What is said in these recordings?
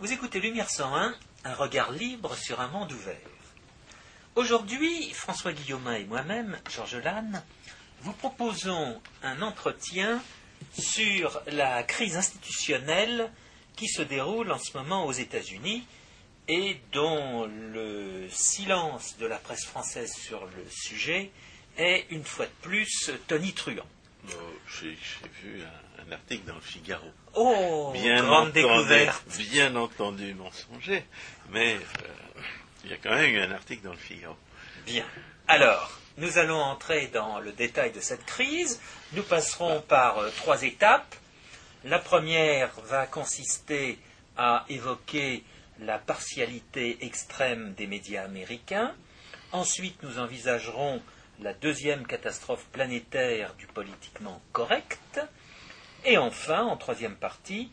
Vous écoutez Lumière 101, un regard libre sur un monde ouvert. Aujourd'hui, François Guillaumin et moi-même, Georges Lannes, vous proposons un entretien sur la crise institutionnelle qui se déroule en ce moment aux États-Unis et dont le silence de la presse française sur le sujet est une fois de plus tonitruant. J'ai vu un, article dans le Figaro. Oh, bien grande découverte. Bien entendu mensonger, mais euh, il y a quand même eu un article dans le Figaro. Bien. Alors, nous allons entrer dans le détail de cette crise. Nous passerons par euh, trois étapes. La première va consister à évoquer la partialité extrême des médias américains. Ensuite, nous envisagerons la deuxième catastrophe planétaire du politiquement correct. Et enfin, en troisième partie,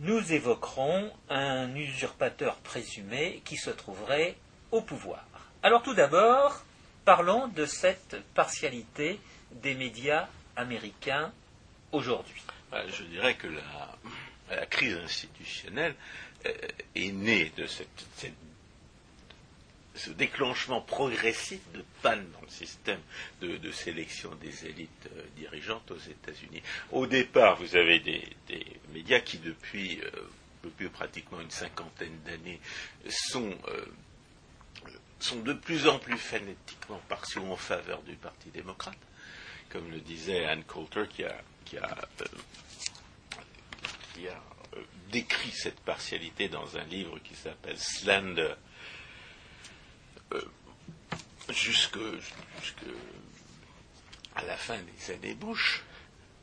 nous évoquerons un usurpateur présumé qui se trouverait au pouvoir. Alors tout d'abord, parlons de cette partialité des médias américains aujourd'hui. Bah, je dirais que la, crise institutionnelle euh, est née de cette, ce déclenchement progressif de panne dans le système de, sélection des élites euh, dirigeantes aux États-Unis. Au départ, vous avez des, médias qui, depuis, euh, depuis, pratiquement une cinquantaine d'années, sont sont de plus en plus phonétiquement partiaux en faveur du Parti démocrate, comme le disait Anne Coulter, qui a, qui a, euh, euh, décrit cette partialité dans un livre qui s'appelle Slender, euh, jusque, la fin des années Bush.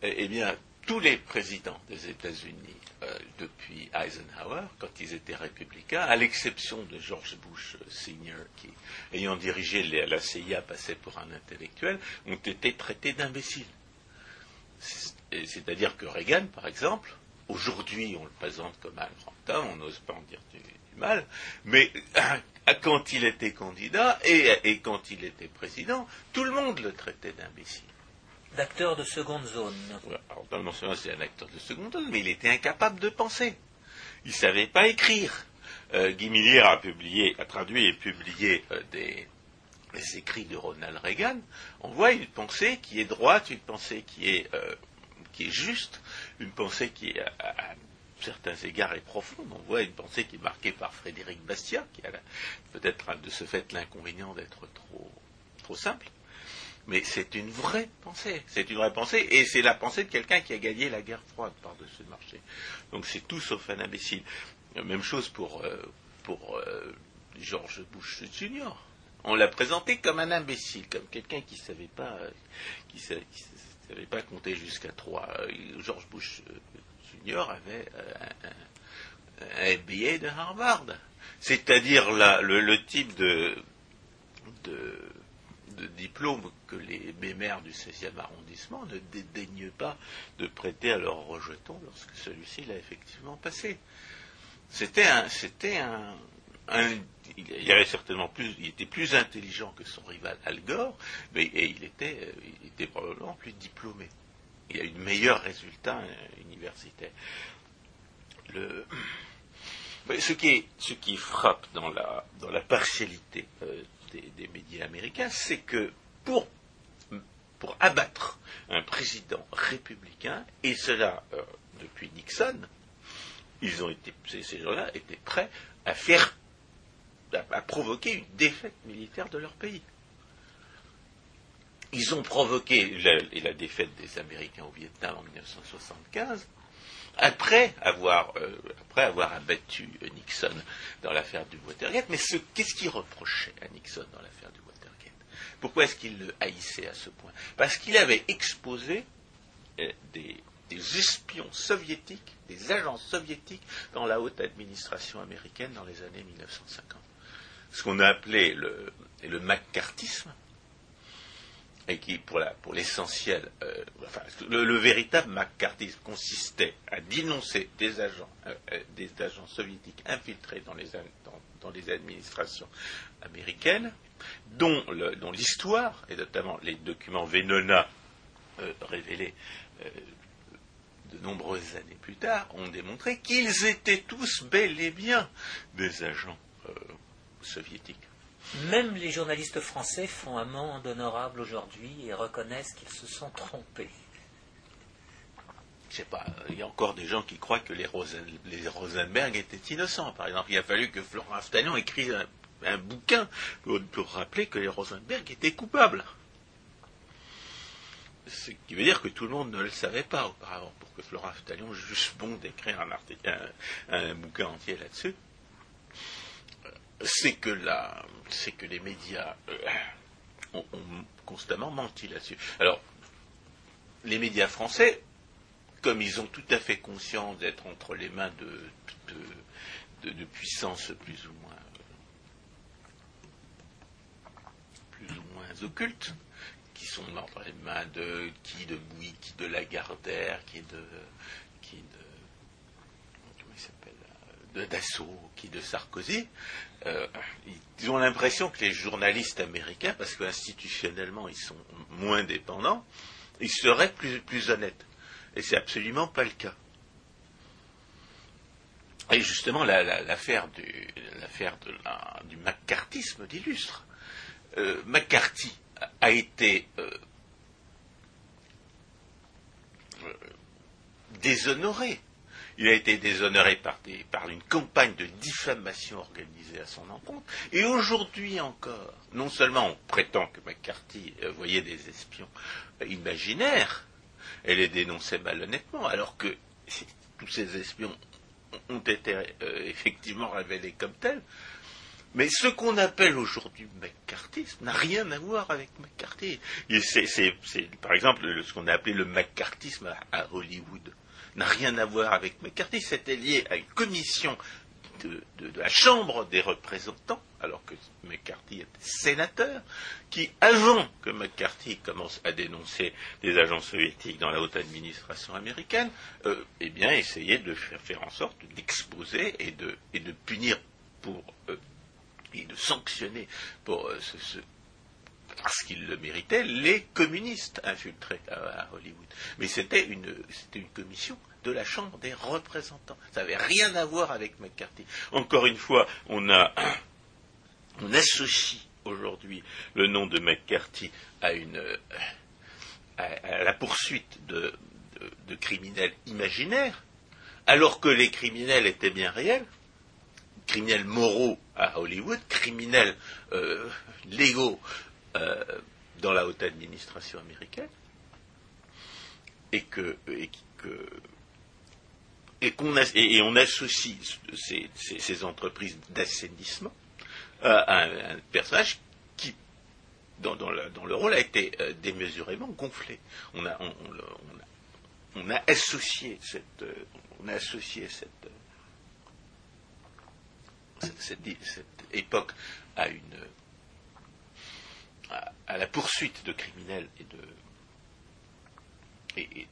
Eh, eh bien, tous les présidents des États-Unis euh, depuis Eisenhower, quand ils étaient républicains, à l'exception de George Bush euh, Sr., qui, ayant dirigé la CIA, passait pour un intellectuel, ont été traités d'imbéciles. C'est-à-dire que Reagan, par exemple, aujourd'hui on le présente comme un grand homme, on n'ose pas en dire du, mal, mais quand il était candidat et quand il était président, tout le monde le traitait d'imbécile d'acteur de seconde zone. Alors, non seulement c'est un acteur de seconde zone, mais il était incapable de penser. Il ne savait pas écrire. Euh, Guy Millière a publié, a traduit et publié euh, des, écrits de Ronald Reagan. On voit une pensée qui est droite, une pensée qui est, euh, qui est juste, une pensée qui est à, certains égards est profonde. On voit une pensée qui est marquée par Frédéric Bastiat, qui a peut-être de ce fait l'inconvénient d'être trop, trop simple. Mais c'est une vraie pensée. C'est une vraie pensée, et c'est la pensée de quelqu'un qui a gagné la guerre froide par-dessus le marché. Donc c'est tout sauf un imbécile. Même chose pour, euh, euh, George Bush Jr. On l'a présenté comme un imbécile, comme quelqu'un qui ne savait pas, qui, savait, pas compter jusqu'à trois. George Bush Avait un, un, MBA de Harvard, c'est-à-dire le, type de, diplômes que les mémères du 16e arrondissement ne dédaignent pas de prêter à leur rejeton lorsque celui-ci l'a effectivement passé. C'était un, c'était un, il avait certainement plus, il était plus intelligent que son rival Al Gore, mais et il était, il était probablement plus diplômé. Il a eu de meilleurs résultats universitaires. Le, ce, qui frappe dans la, partialité euh, des, médias américains, c'est que pour, pour abattre un président républicain, et cela euh, depuis Nixon, ils ont été, ces, gens-là étaient prêts à faire, à, provoquer une défaite militaire de leur pays. Ils ont provoqué la, défaite des Américains au Vietnam en 1975 après avoir, euh, après avoir abattu Nixon dans l'affaire du Watergate. Mais qu'est-ce qu'il reprochait à Nixon dans l'affaire du Watergate? Pourquoi est-ce qu'il le haïssait à ce point? Parce qu'il avait exposé euh, des, espions soviétiques, des agents soviétiques dans la haute administration américaine dans les années 1950. Ce qu'on a appelé le, le McCarthyisme, et qui, pour, l'essentiel, euh, le, véritable McCarthyisme consistait à dénoncer des agents, euh, euh, des agents soviétiques infiltrés dans les, administrations américaines, dont, l'histoire, et notamment les documents Venona révélés de nombreuses années plus tard, ont démontré qu'ils étaient tous bel et bien des agents soviétiques. Même les journalistes français font un monde honorable aujourd'hui et reconnaissent qu'ils se sont trompés. Je sais pas, il y a encore des gens qui croient que les, Rosenberg étaient innocents. Par exemple, il a fallu que Florent Aftalion écrive un, bouquin pour rappeler que les Rosenberg étaient coupables. Ce qui veut dire que tout le monde ne le savait pas auparavant, pour que Florent Talion juste bon d'écrire un, un, bouquin entier là-dessus. C'est que, la, c'est que les médias euh, ont, constamment menti là-dessus. Alors, les médias français, comme ils ont tout à fait conscience d'être entre les mains de, puissances plus ou moins plus ou moins occultes, qui sont dans les mains de qui de Bouy, qui de Lagardère, qui de qui de comment il s'appelle de Dassault, qui de Sarkozy, euh, ils ont l'impression que les journalistes américains, parce qu'institutionnellement ils sont moins dépendants, ils seraient plus, honnêtes. Et c'est absolument pas le cas. Et justement, l'affaire du, l'affaire du l'illustre. Euh, McCarthy a été euh, déshonoré. Il a été déshonoré par, une campagne de diffamation organisée à son encontre. Et aujourd'hui encore, non seulement on prétend que McCarthy euh, voyait des espions imaginaires, elle les dénonçait malhonnêtement, alors que tous ces espions ont été effectivement révélés comme tels. Mais ce qu'on appelle aujourd'hui McCarthyisme n'a rien à voir avec McCarthy. C'est, par exemple, ce qu'on a appelé le McCarthyisme à, Hollywood n'a rien à voir avec McCarthy. C'était lié à une commission de, la Chambre des représentants, alors que McCarthy était sénateur, qui, avant que McCarthy commence à dénoncer les agents soviétiques dans la haute administration américaine, euh, eh bien, essayait de faire, en sorte d'exposer et de, et de punir pour euh, et de sanctionner pour euh, ce, parce qu'ils le méritaient, les communistes infiltrés à, Hollywood. Mais c'était une, commission de la Chambre des représentants. Ça n'avait rien à voir avec McCarthy. Encore une fois, on, a, associe aujourd'hui le nom de McCarthy à, à, la poursuite de, de criminels imaginaires, alors que les criminels étaient bien réels criminels moraux à Hollywood, criminels euh, légaux euh, dans la haute administration américaine, et qu'on on associe ces, entreprises d'assainissement à un, personnage qui, dans, le rôle, a été euh, démesurément gonflé. On a, associé cette, époque à une à, la poursuite de criminels et de et,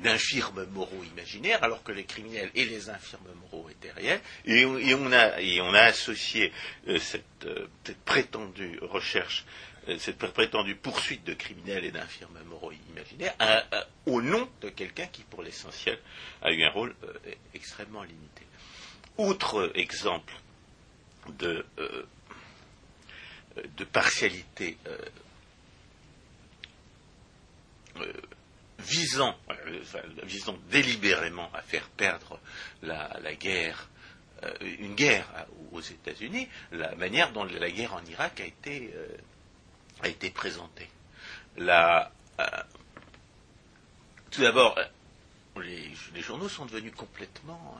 d'infirmes moraux imaginaires, alors que les criminels et les infirmes moraux étaient réels, et, on, a, et on a associé euh, cette, euh, cette, prétendue recherche, euh, cette prétendue poursuite de criminels et d'infirmes moraux imaginaires au nom de quelqu'un qui, pour l'essentiel, a eu un rôle extrêmement limité. Autre exemple de, de partialité euh, euh, visant, délibérément à faire perdre la, guerre, une guerre aux États-Unis, la manière dont la guerre en Irak a été présentée. tout d'abord, les, journaux sont devenus complètement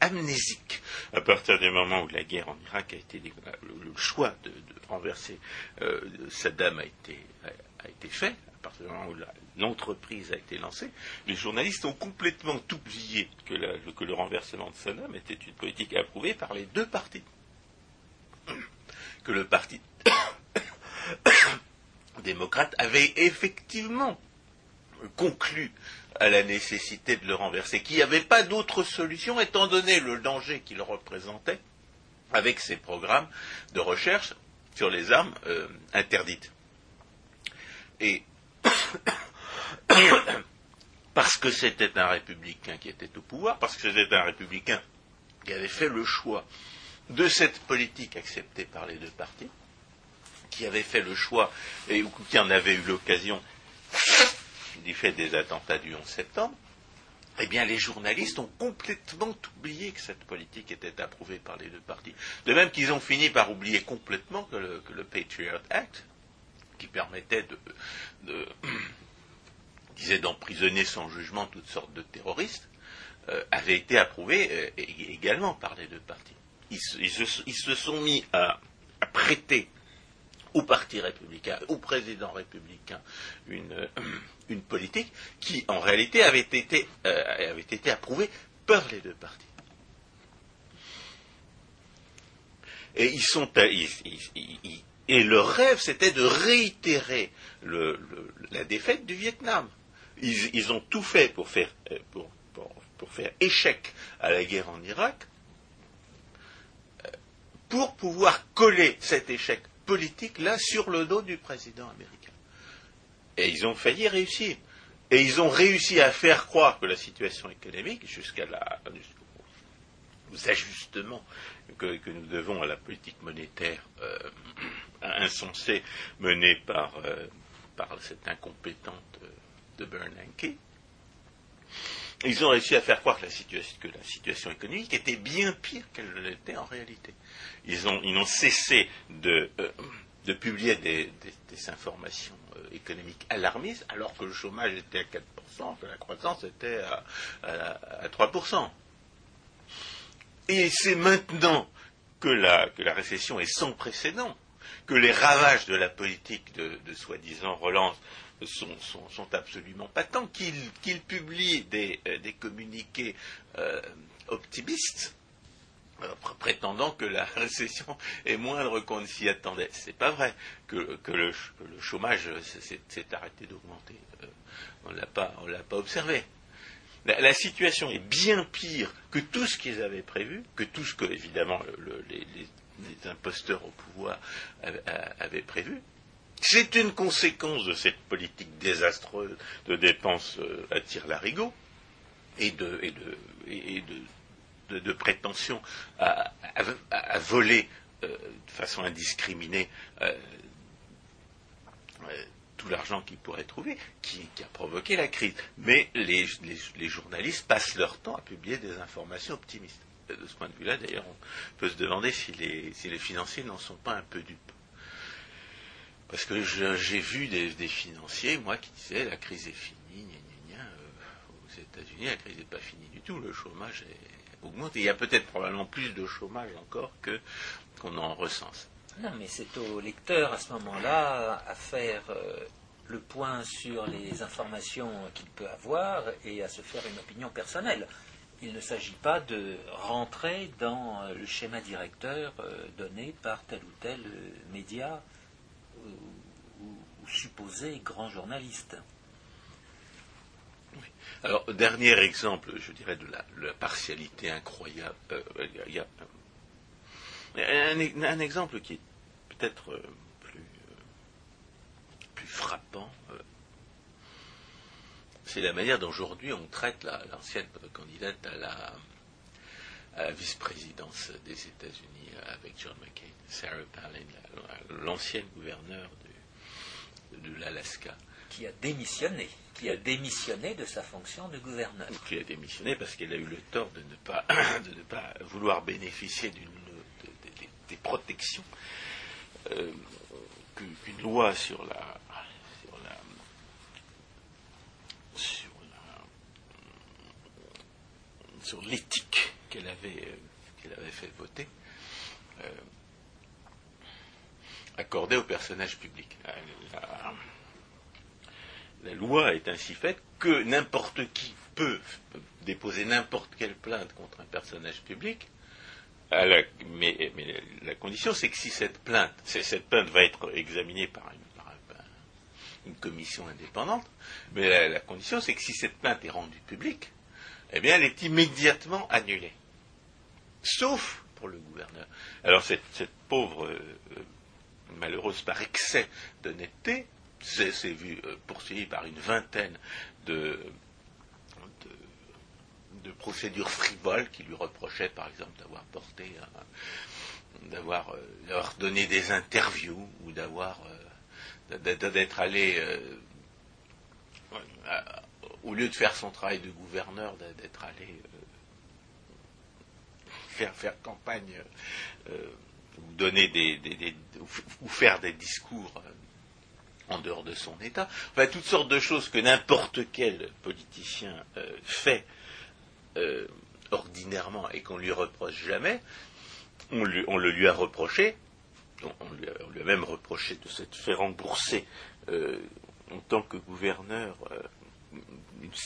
amnésique à partir du moment où la guerre en Irak a été le, choix de, renverser euh, Saddam a été, a, été fait, à partir du moment où l'entreprise a été lancée, les journalistes ont complètement oublié que, que le renversement de Saddam était une politique approuvée par les deux partis. Que le parti démocrate avait effectivement conclu à la nécessité de le renverser, qu'il n'y avait pas d'autre solution étant donné le danger qu'il représentait avec ses programmes de recherche sur les armes euh, interdites. Et parce que c'était un républicain qui était au pouvoir, parce que c'était un républicain qui avait fait le choix de cette politique acceptée par les deux partis, qui avait fait le choix, et qui en avait eu l'occasion du fait des attentats du 11 septembre, eh bien, les journalistes ont complètement oublié que cette politique était approuvée par les deux partis. De même qu'ils ont fini par oublier complètement que le, Patriot Act, qui permettait de, disait d'emprisonner sans jugement toutes sortes de terroristes, euh, avait été approuvé euh, également par les deux partis. Ils, se, sont mis à prêter au Parti républicain, au président républicain, une, une politique qui, en réalité, avait été, euh, avait été approuvée par les deux partis. Et ils sont, euh, et leur rêve, c'était de réitérer la défaite du Vietnam. Ils, ont tout fait pour faire, pour, pour, pour faire échec à la guerre en Irak, pour pouvoir coller cet échec politique-là sur le dos du président américain. Et ils ont failli réussir. Et ils ont réussi à faire croire que la situation économique, jusqu'à la, ajustements que, nous devons à la politique monétaire euh, insensée menée par, euh, par cette incompétente euh, de Bernanke, ils ont réussi à faire croire que la situation, économique était bien pire qu'elle ne l'était en réalité. Ils ont, cessé de publier des, informations euh, économiques alarmistes alors que le chômage était à 4%, que la croissance était à, 3%. Et c'est maintenant que la, récession est sans précédent, que les ravages de la politique de, soi-disant relance sont, absolument patents, qu'ils publient des, euh, communiqués euh, optimistes, prétendant que la récession est moindre qu'on ne s'y attendait. C'est pas vrai que, le, chômage s'est arrêté d'augmenter. on ne l'a pas, observé. La, situation est bien pire que tout ce qu'ils avaient prévu, que tout ce que, évidemment, les, imposteurs au pouvoir avaient prévu. C'est une conséquence de cette politique désastreuse de dépenses euh, à tir larigot et de, prétention à, voler euh, de façon indiscriminée euh, tout l'argent qu'ils pourraient trouver, qui, a provoqué la crise. Mais les, journalistes passent leur temps à publier des informations optimistes. De ce point de vue-là, d'ailleurs, on peut se demander si les, financiers n'en sont pas un peu dupes. Parce que j'ai vu des, financiers, moi, qui disaient la crise est finie, gna, gna, euh, aux États-Unis, la crise n'est pas finie du tout, le chômage est, augmente. il y a peut-être probablement plus de chômage encore que qu'on en recense. Non, mais c'est au lecteur à ce moment-là à faire euh, le point sur les informations qu'il peut avoir et à se faire une opinion personnelle. Il ne s'agit pas de rentrer dans le schéma directeur euh, donné par tel ou tel média ou, supposé grand journaliste. Alors, dernier exemple, je dirais, de la, partialité incroyable. Euh, un, exemple qui est peut-être euh, plus, euh, plus frappant. c'est la manière dont aujourd'hui on traite l'ancienne candidate à la, à la vice-présidence des États-Unis avec John McCain. Sarah Palin, l'ancienne gouverneure de, l'Alaska. Qui a démissionné, qui a démissionné de sa fonction de gouverneur. Qui a démissionné parce qu'elle a eu le tort de ne pas, de ne pas vouloir bénéficier des protections euh, qu'une loi sur la, sur la, sur la, sur l'éthique qu'elle avait, qu'elle avait fait voter. Euh, accordé aux personnages publics. Loi est ainsi faite que n'importe qui peut déposer n'importe quelle plainte contre un personnage public, mais, la condition c'est que si cette plainte, cette plainte va être examinée par une, commission indépendante, mais la, condition c'est que si cette plainte est rendue publique, eh bien elle est immédiatement annulée. Sauf pour le gouverneur. Alors cette, pauvre euh, malheureuse par excès d'honnêteté, s'est vu poursuivi par une vingtaine de, de, procédures frivoles qui lui reprochaient, par exemple, d'avoir porté, d'avoir donné des interviews ou d'avoir d'être allé au lieu de faire son travail de gouverneur, d'être allé faire, faire campagne ou donner des, ou faire des discours en dehors de son État, enfin toutes sortes de choses que n'importe quel politicien euh, fait euh, ordinairement et qu'on lui reproche jamais, on, le lui a reproché, on, lui a, même reproché de s'être fait rembourser euh, en tant que gouverneur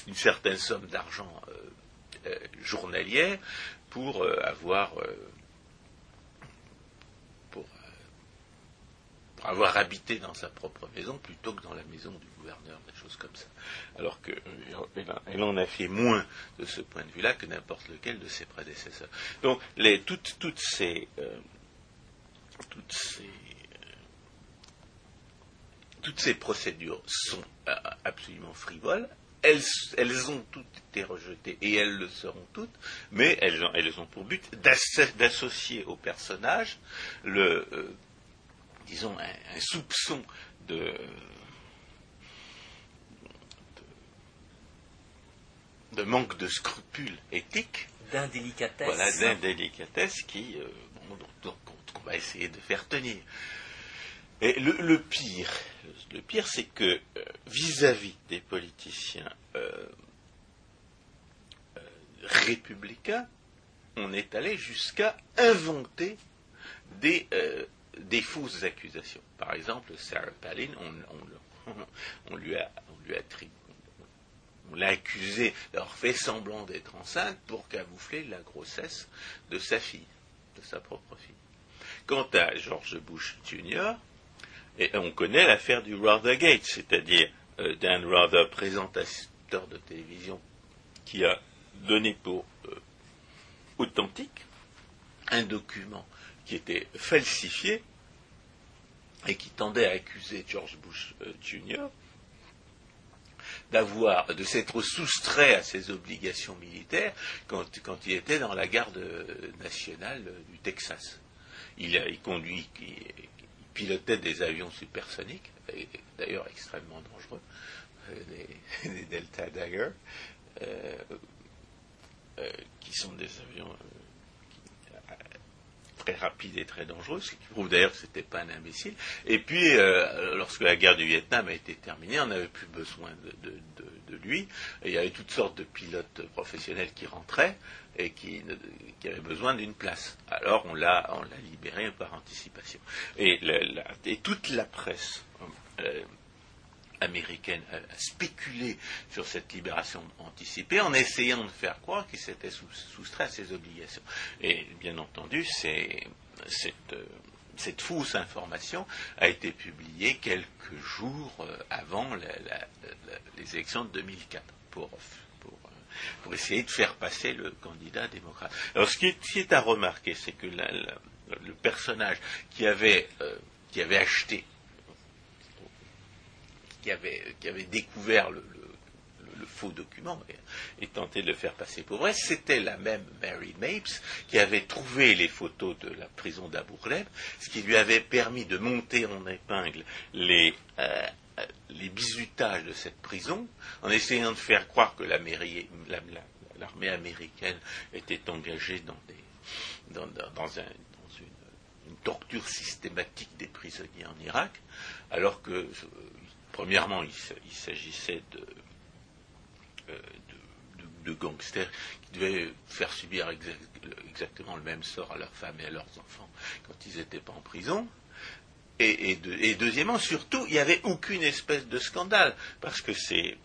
une, certaine somme d'argent journalière pour avoir avoir habité dans sa propre maison plutôt que dans la maison du gouverneur, des choses comme ça. Alors qu'elle euh, en a fait moins de ce point de vue-là que n'importe lequel de ses prédécesseurs. Donc les, toutes, toutes ces, euh, toutes ces euh, toutes ces procédures sont absolument frivoles. Elles, elles, ont toutes été rejetées et elles le seront toutes, mais elles, elles ont pour but d'associer au personnage le, disons, un, soupçon de, de, manque de scrupules éthiques. D'indélicatesse. Voilà, d'indélicatesse qui, euh, qu'on va essayer de faire tenir. Et le, pire, le pire, c'est que euh, vis-à-vis des politiciens euh, républicains, on est allé jusqu'à inventer des, des fausses accusations. Par exemple, Sarah Palin, on, lui a, on l'a accusé d'avoir fait semblant d'être enceinte pour camoufler la grossesse de sa fille, de sa propre fille. Quant à George Bush Jr., on connaît l'affaire du Rothergate, c'est-à-dire euh, Dan Rother, présentateur de télévision, qui a donné pour euh, authentique un document qui était falsifié et qui tendait à accuser George Bush euh, Jr. d'avoir, de s'être soustrait à ses obligations militaires quand, il était dans la garde nationale du Texas. Il, il, pilotait des avions supersoniques, d'ailleurs extrêmement dangereux, euh, des, Delta Dagger, euh, qui sont des avions très rapide et très dangereux, ce qui prouve d'ailleurs que ce n'était pas un imbécile. Et puis, euh, lorsque la guerre du Vietnam a été terminée, on n'avait plus besoin de, lui. il y avait toutes sortes de pilotes professionnels qui rentraient et qui, avaient besoin d'une place. Alors on l'a, libéré par anticipation. Et, toute la presse euh, américaine a, spéculé sur cette libération anticipée en essayant de faire croire qu'il s'était soustrait à ses obligations. Et bien entendu, cette, euh, cette, fausse information a été publiée quelques jours euh, avant les élections de 2004 pour, euh, pour, essayer de faire passer le candidat démocrate. Alors ce qui est, à remarquer, c'est que le personnage qui avait acheté qui avait, découvert le, faux document et, tenté de le faire passer pour vrai, c'était la même Mary Mapes qui avait trouvé les photos de la prison d'Abu Ghraib, ce qui lui avait permis de monter en épingle les, euh, bizutages de cette prison, en essayant de faire croire que l'armée américaine était engagée dans, une, torture systématique des prisonniers en Irak, alors que euh, Premièrement, il, s'agissait euh, de, gangsters qui devaient faire subir exactement le même sort à leurs femmes et à leurs enfants quand ils n'étaient pas en prison. Et, deuxièmement, surtout, il n'y avait aucune espèce de scandale, parce que, ces,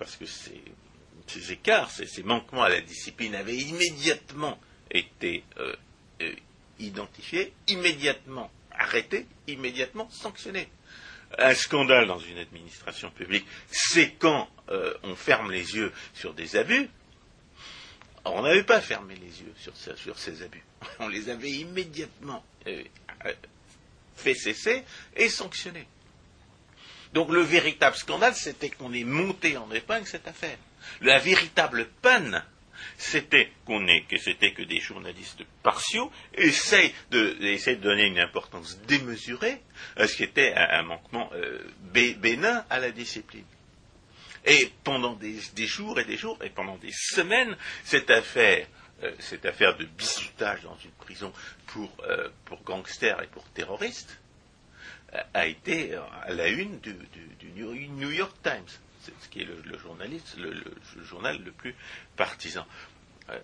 écarts, ces, manquements à la discipline avaient immédiatement été euh, euh, identifiés, immédiatement arrêtés, immédiatement sanctionnés un scandale dans une administration publique, c'est quand euh, on ferme les yeux sur des abus. on n'avait pas fermé les yeux sur, ces abus. On les avait immédiatement euh, euh, fait cesser et sanctionnés. Donc le véritable scandale, c'était qu'on ait monté en épingle cette affaire. La véritable panne, c'était qu'on est, que c'était que des journalistes partiaux essayent de, de donner une importance démesurée à ce qui était un, manquement euh, bénin à la discipline. Et pendant des, jours et des jours, et pendant des semaines, cette affaire, euh, cette affaire de bisutage dans une prison pour, euh, pour gangsters et pour terroristes, a été à la une du, New York Times, ce qui est le, journaliste, le, journal le plus partisan. Euh,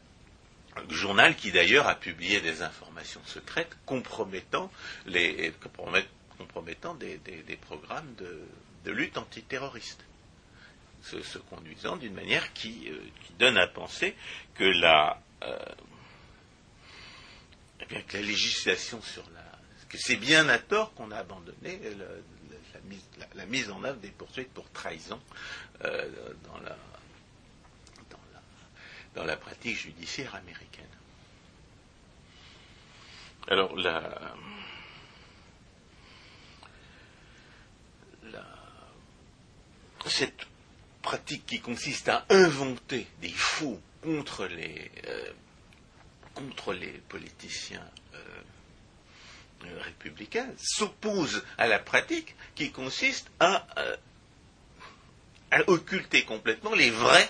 journal qui d'ailleurs a publié des informations secrètes compromettant, les, compromettant des, programmes de, lutte antiterroriste. Se, conduisant d'une manière qui, euh, donne à penser que la, euh, eh bien, que la législation sur la que c'est bien à tort qu'on a abandonné la, mise, en œuvre des poursuites pour trahison euh, dans, la, pratique judiciaire américaine. Alors, la, cette pratique qui consiste à inventer des faux contre les, euh, contre les politiciens républicain s'oppose à la pratique qui consiste euh, à, occulter complètement les vrais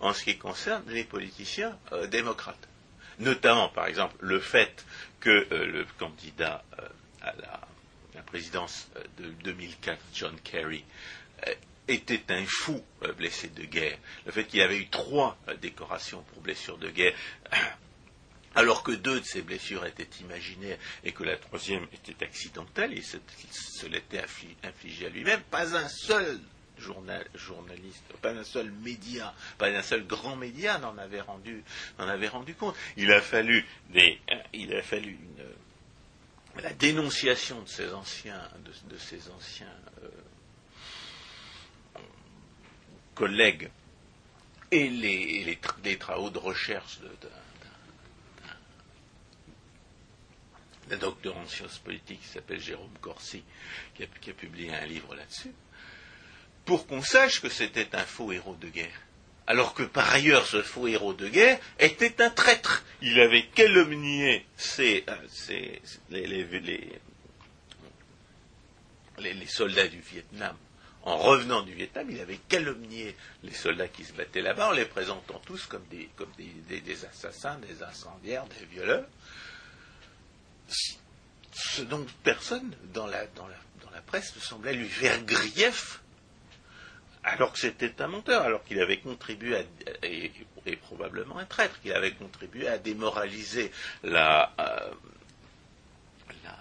en ce qui concerne les politiciens euh, démocrates. Notamment, par exemple, le fait que euh, le candidat à la, présidence de 2004, John Kerry, était un fou blessé de guerre. Le fait qu'il avait eu trois décorations pour blessure de guerre alors que deux de ces blessures étaient imaginaires et que la troisième était accidentelle, et se, l'était infligé à lui-même, pas un seul journaliste, pas un seul média, pas un seul grand média n'en avait rendu, compte. Il a fallu la dénonciation de ces anciens, de, anciens euh, collègues et les, les, travaux de recherche d'un docteur en sciences politiques qui s'appelle Jérôme Corsi, qui a, publié un livre là-dessus, pour qu'on sache que c'était un faux héros de guerre. Alors que par ailleurs, ce faux héros de guerre était un traître. Il avait calomnié euh, les, les, soldats du Vietnam. En revenant du Vietnam, il avait calomnié les soldats qui se battaient là-bas en les présentant tous comme des, comme des assassins, des incendiaires, des violeurs ce dont personne dans la, dans la, presse ne semblait lui faire grief, alors que c'était un menteur, alors qu'il avait contribué à, et, probablement un traître, qu'il avait contribué à démoraliser la, euh, la,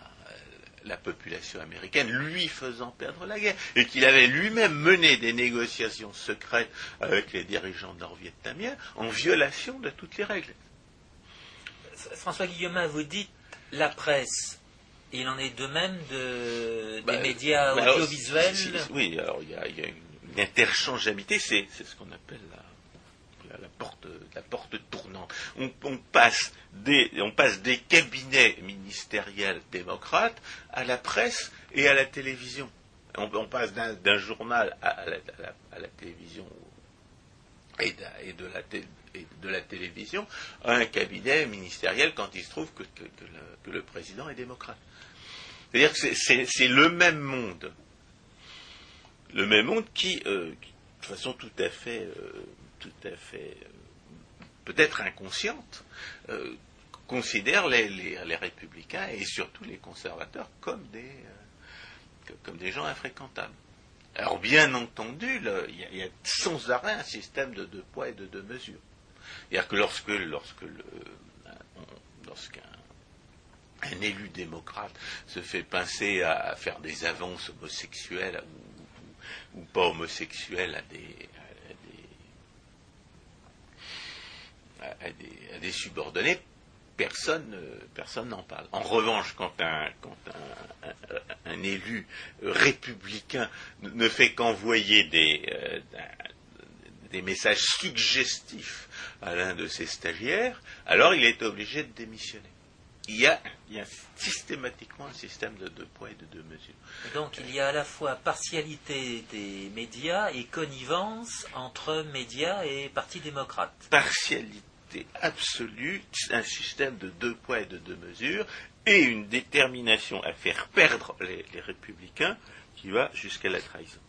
la, population américaine, lui faisant perdre la guerre, et qu'il avait lui-même mené des négociations secrètes avec les dirigeants nord-vietnamiens en violation de toutes les règles. François Guillaume, vous dites la presse, il en est de même de, des bah, médias bah, audiovisuels Oui, alors il y, a, une, interchangeabilité, c'est ce qu'on appelle la, la, porte, la porte tournante. On, passe des, on passe des cabinets ministériels démocrates à la presse et à la télévision. On, passe d'un journal à, la, télévision et de, et de la télévision de la télévision à un cabinet ministériel quand il se trouve que, le, président est démocrate. C'est-à-dire que c'est le même monde. Le même monde qui, euh, de façon tout à fait, euh, tout à fait, euh, peut-être inconsciente, considère les, républicains et surtout les conservateurs comme des, comme des gens infréquentables. Alors bien entendu, il y, a sans arrêt un système de deux poids et de deux mesures. C'est-à-dire que lorsque, lorsque lorsqu'un un élu démocrate se fait pincer à, faire des avances homosexuelles ou, pas homosexuelles à des, à des, subordonnés, personne personne n'en parle. En revanche, quand un, quand un, élu républicain ne fait qu'envoyer des, euh, des messages suggestifs à l'un de ses stagiaires, alors il est obligé de démissionner. il y, a, il y a systématiquement un système de deux poids et de deux mesures. Donc il y a à la fois partialité des médias et connivence entre médias et Parti démocrate. Partialité absolue, un système de deux poids et de deux mesures, et une détermination à faire perdre les, les républicains qui va jusqu'à la trahison.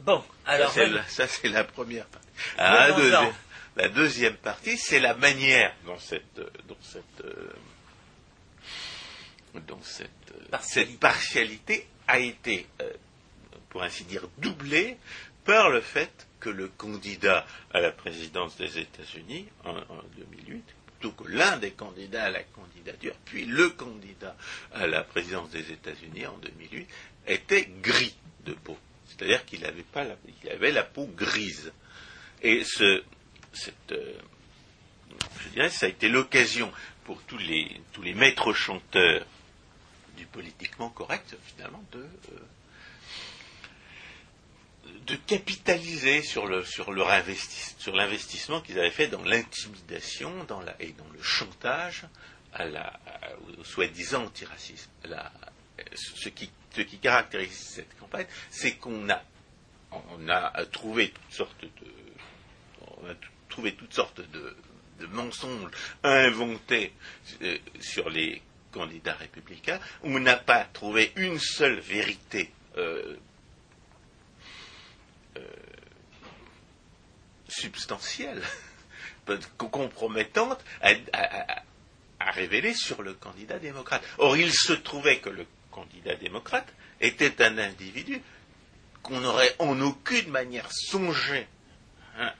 Bon, alors. Ça, c'est la, première partie. Ah, la, deuxième, la deuxième partie, c'est la manière dont cette, dont cette, euh, dont cette, euh, Partialité. cette partialité a été, euh, pour ainsi dire, doublée par le fait que le candidat à la présidence des États-Unis en, en 2008, plutôt que l'un des candidats à la candidature, puis le candidat à la présidence des États-Unis en 2008, était gris de peau. C'est-à-dire qu'il avait, pas la, il avait la peau grise. Et ce, cette, euh, je dirais, ça a été l'occasion pour tous les, tous les maîtres chanteurs du politiquement correct, finalement, de, euh, de capitaliser sur, sur, leur sur l'investissement qu'ils avaient fait dans l'intimidation et dans le chantage à la, au soi-disant antiracisme. La- ce, qui, ce qui caractérise cette campagne, c'est qu'on a, on a trouvé toutes sortes de, on a trouvé toutes sortes de, mensonges inventés euh, sur les candidats républicains. On n'a pas trouvé une seule vérité euh, euh, substantielle, compromettante à- à révéler sur le candidat démocrate. Or, il se trouvait que le candidat démocrate était un individu qu'on n'aurait en aucune manière songé hein,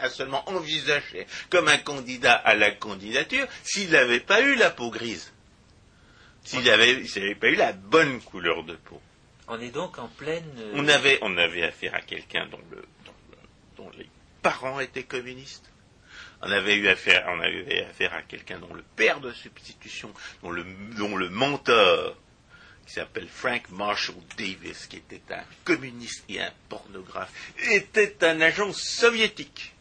à seulement envisager comme un candidat à la candidature s'il n'avait pas eu la peau grise, s'il n'avait pas eu la bonne couleur de peau. On est donc en pleine. euh, On avait, on avait affaire à quelqu'un dont, le, dont, le- dont les parents étaient communistes. On avait eu affaire, on avait affaire à quelqu'un dont le père de substitution, dont le, dont le mentor, qui s'appelle Frank Marshall Davis, qui était un communiste et un pornographe, était un agent soviétique.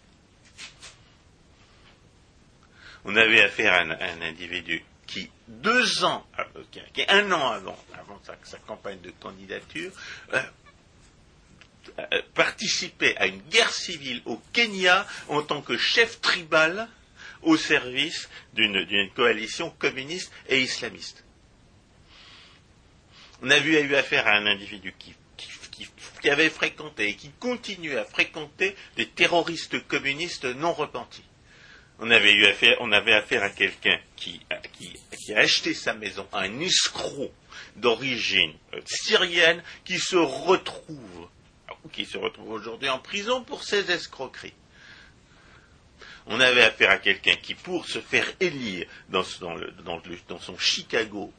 On avait affaire à un, individu qui, deux ans, euh, un an avant, sa, campagne de candidature, euh, euh, participait à une guerre civile au Kenya en tant que chef tribal au service d'une coalition communiste et islamiste. On a vu, a eu affaire à un individu qui, qui, avait fréquenté et qui continue à fréquenter des terroristes communistes non repentis. On avait eu affaire, on avait affaire à quelqu'un qui, qui, a acheté sa maison à un escroc d'origine euh, syrienne qui se retrouve, qui se retrouve aujourd'hui en prison pour ses escroqueries. On avait affaire à quelqu'un qui, pour se faire élire dans son Chicago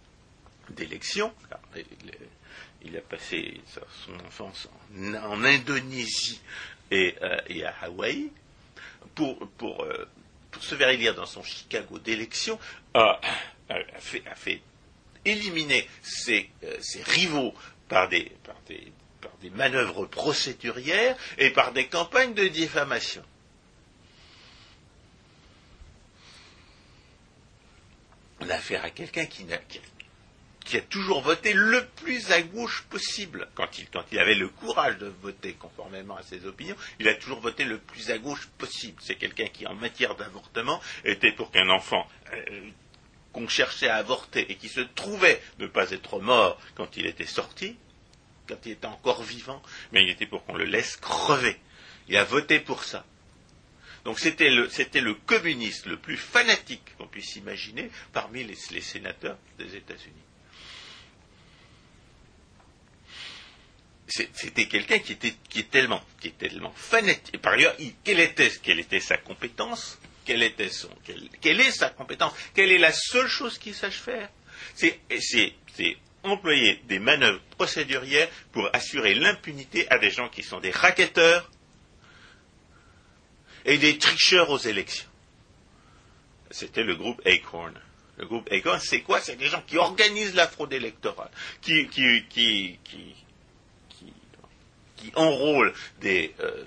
d'élection, il, a passé son enfance en, Indonésie et, euh, et à Hawaï, pour, euh, se élire dans son Chicago d'élection, a, fait, éliminer ses, euh, rivaux par des, par, des, manœuvres procédurières et par des campagnes de diffamation. On a affaire à quelqu'un qui, n'a- qui, a toujours voté le plus à gauche possible. Quand il, avait le courage de voter conformément à ses opinions, il a toujours voté le plus à gauche possible. C'est quelqu'un qui, en matière d'avortement, était pour qu'un enfant euh, qu'on cherchait à avorter et qui se trouvait ne pas être mort quand il était sorti, quand il était encore vivant, mais il était pour qu'on le laisse crever. Il a voté pour ça. Donc c'était le, c'était le communiste le plus fanatique qu'on puisse imaginer parmi les, les sénateurs des États-Unis. C'était quelqu'un qui était, est tellement, qui est tellement fanatique. Et par ailleurs, il- quelle était, sa compétence? Quelle est sa compétence? Quelle est la seule chose qu'il sache faire? C'est, employer des manœuvres procédurières pour assurer l'impunité à des gens qui sont des racketteurs et des tricheurs aux élections. C'était le groupe Acorn. Le groupe Acorn, c'est quoi? C'est des gens qui organisent la fraude électorale, qui, qui, qui, qui, qui, des, euh,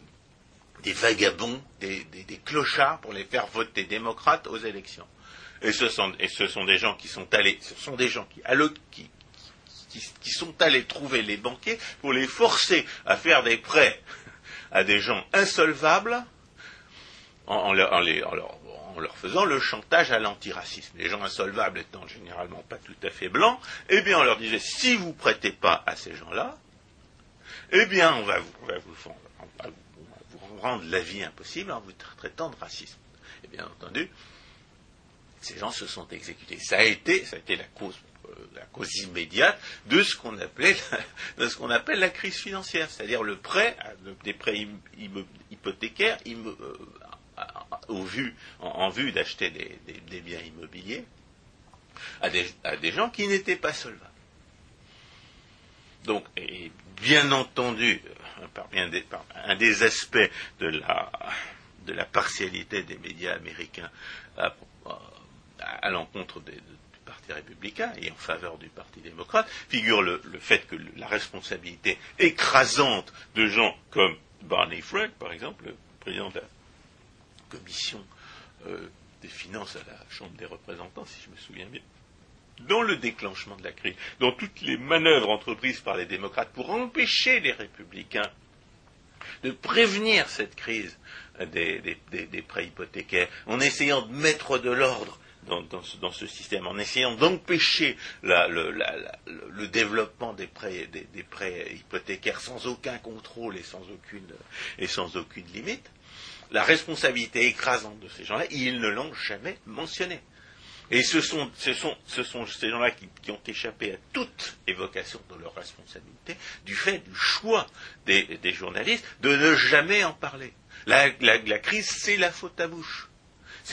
des vagabonds, des, clochards pour les faire voter démocrates aux élections. Et ce sont, des gens qui sont allés, ce sont des gens qui, sont allés trouver les banquiers pour les forcer à faire des prêts à des gens insolvables en, leur, faisant le chantage à l'antiracisme. Les gens insolvables étant généralement pas tout à fait blancs, eh bien on leur disait si vous prêtez pas à ces gens-là, eh bien on va vous, rendre la vie impossible en vous traitant de racisme. Et bien entendu, ces gens se sont exécutés. Ça a été, euh, la cause immédiate de ce qu'on appelle la crise financière, c'est-à-dire le prêt, des prêts hypothécaires en, vue d'acheter des, biens immobiliers à des, gens qui n'étaient pas solvables. Donc, bien entendu, euh, un des aspects de la, partialité des médias américains à, l'encontre des, Parti républicain et en faveur du Parti démocrate, figure le, fait que la responsabilité écrasante de gens comme Barney Frank, par exemple, le président de la commission euh, des finances à la Chambre des représentants, si je me souviens bien, dans le déclenchement de la crise, dans toutes les manœuvres entreprises par les démocrates pour empêcher les républicains de prévenir cette crise des prêts hypothécaires, en essayant de mettre de l'ordre dans, ce, système, en essayant d'empêcher le, développement des prêts, hypothécaires sans aucun contrôle et sans aucune, et sans aucune limite, la responsabilité écrasante de ces gens-là, ils ne l'ont jamais mentionné. Et ce sont, ce ce ces gens-là qui, ont échappé à toute évocation de leur responsabilité du fait du choix des, journalistes de ne jamais en parler. La, crise, c'est la faute à bouche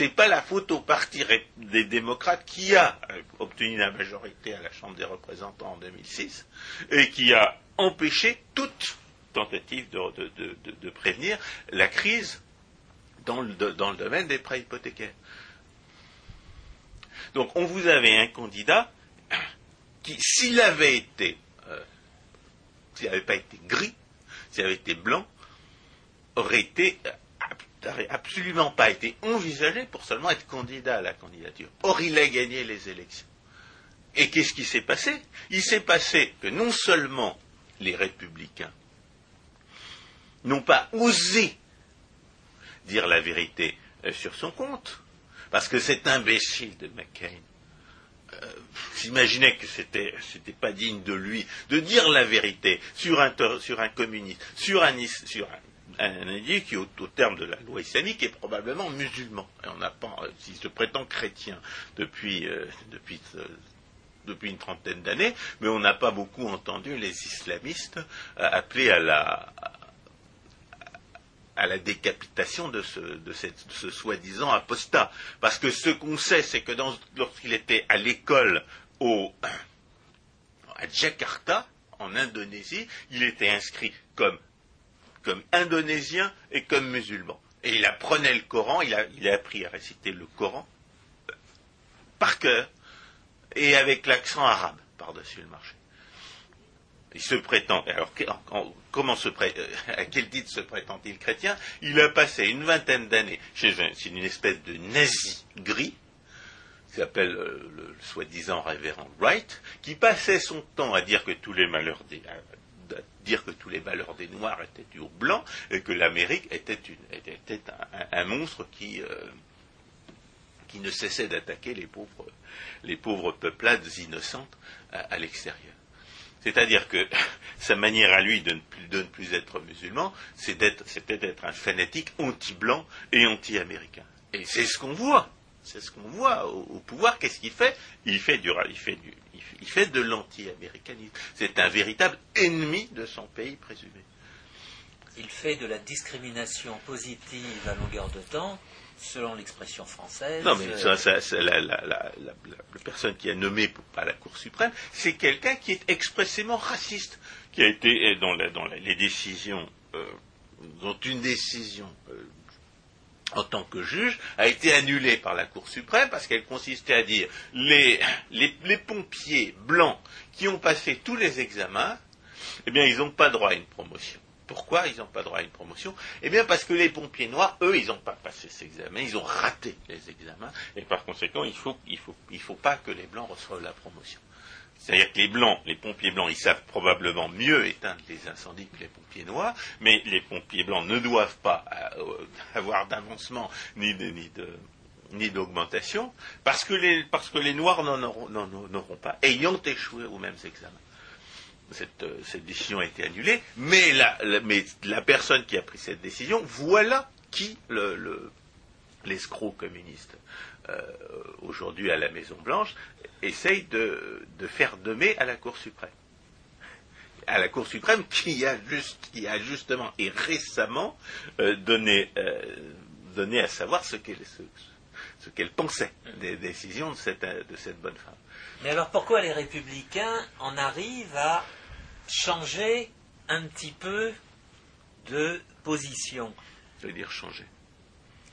n'est pas la faute au parti des démocrates qui a obtenu la majorité à la Chambre des représentants en 2006 et qui a empêché toute tentative de, prévenir la crise dans le, domaine des prêts hypothécaires. Donc on vous avait un candidat qui, s'il avait été, euh, s'il n'avait pas été gris, s'il avait été blanc, aurait été n'aurait absolument pas été envisagé pour seulement être candidat à la candidature. Or, il a gagné les élections. Et qu'est-ce qui s'est passé? Il s'est passé que non seulement les républicains n'ont pas osé dire la vérité euh, sur son compte, parce que cet imbécile de McCain euh, s'imaginait que c'était c'était pas digne de lui de dire la vérité sur un, sur un communiste, sur un, sur un qui, au, terme de la loi islamique, est probablement musulman. Et on euh, s'il se prétend chrétien depuis, euh, depuis, euh, depuis une trentaine d'années, mais on n'a pas beaucoup entendu les islamistes appeler à la, à la décapitation de ce, de ce soi-disant apostat. Parce que ce qu'on sait, c'est que lorsqu'il était à l'école à Jakarta, en Indonésie, il était inscrit comme comme indonésien et comme musulman. Et il apprenait le Coran, il a, appris à réciter le Coran par cœur et avec l'accent arabe par-dessus le marché. Il se prétend, alors comment se euh, à quel titre se prétend-il chrétien? Il a passé une vingtaine d'années chez une espèce de nazi gris, qui s'appelle euh, le soi-disant révérend Wright, qui passait son temps à dire que tous les malheurs des, dire que tous les malheurs des Noirs étaient dus aux Blancs et que l'Amérique était, un, monstre qui, euh, qui ne cessait d'attaquer les pauvres peuplades innocentes à, l'extérieur. C'est-à-dire que sa manière à lui de ne plus, être musulman, c'était d'être un fanatique anti-blanc et anti-américain. Et c'est ce qu'on voit. C'est ce qu'on voit au, pouvoir. Qu'est-ce qu'il fait? Il fait, il fait du, il fait de l'anti-américanisme. C'est un véritable ennemi de son pays présumé. Il fait de la discrimination positive à longueur de temps, selon l'expression française. Non, mais ça, la, personne qui a nommé à la Cour suprême, c'est quelqu'un qui est expressément raciste, qui a été dans, les décisions, euh, dont une décision euh, en tant que juge, a été annulée par la Cour suprême parce qu'elle consistait à dire les, les, pompiers blancs qui ont passé tous les examens, eh bien, ils n'ont pas droit à une promotion. Pourquoi ils n'ont pas droit à une promotion Eh bien parce que les pompiers noirs, eux, ils n'ont pas passé ces examens, ils ont raté les examens, et par conséquent, il il faut, pas que les blancs reçoivent la promotion. C'est-à-dire que les blancs, les pompiers blancs, ils savent probablement mieux éteindre les incendies que les pompiers noirs, mais les pompiers blancs ne doivent pas euh, avoir d'avancement ni de, ni d'augmentation, parce que les, Noirs n'en n'en auront pas, ayant échoué aux mêmes examens. Cette, euh, cette décision a été annulée, mais la, personne qui a pris cette décision, voilà qui le, le- l'escroc communiste euh, aujourd'hui à la Maison Blanche essaye de, faire demer à la Cour suprême. À la Cour suprême qui a, justement et récemment euh, donné, à savoir ce qu'elle, pensait des décisions de cette bonne femme. Mais alors pourquoi les républicains en arrivent à changer un petit peu de position Je veux dire changer.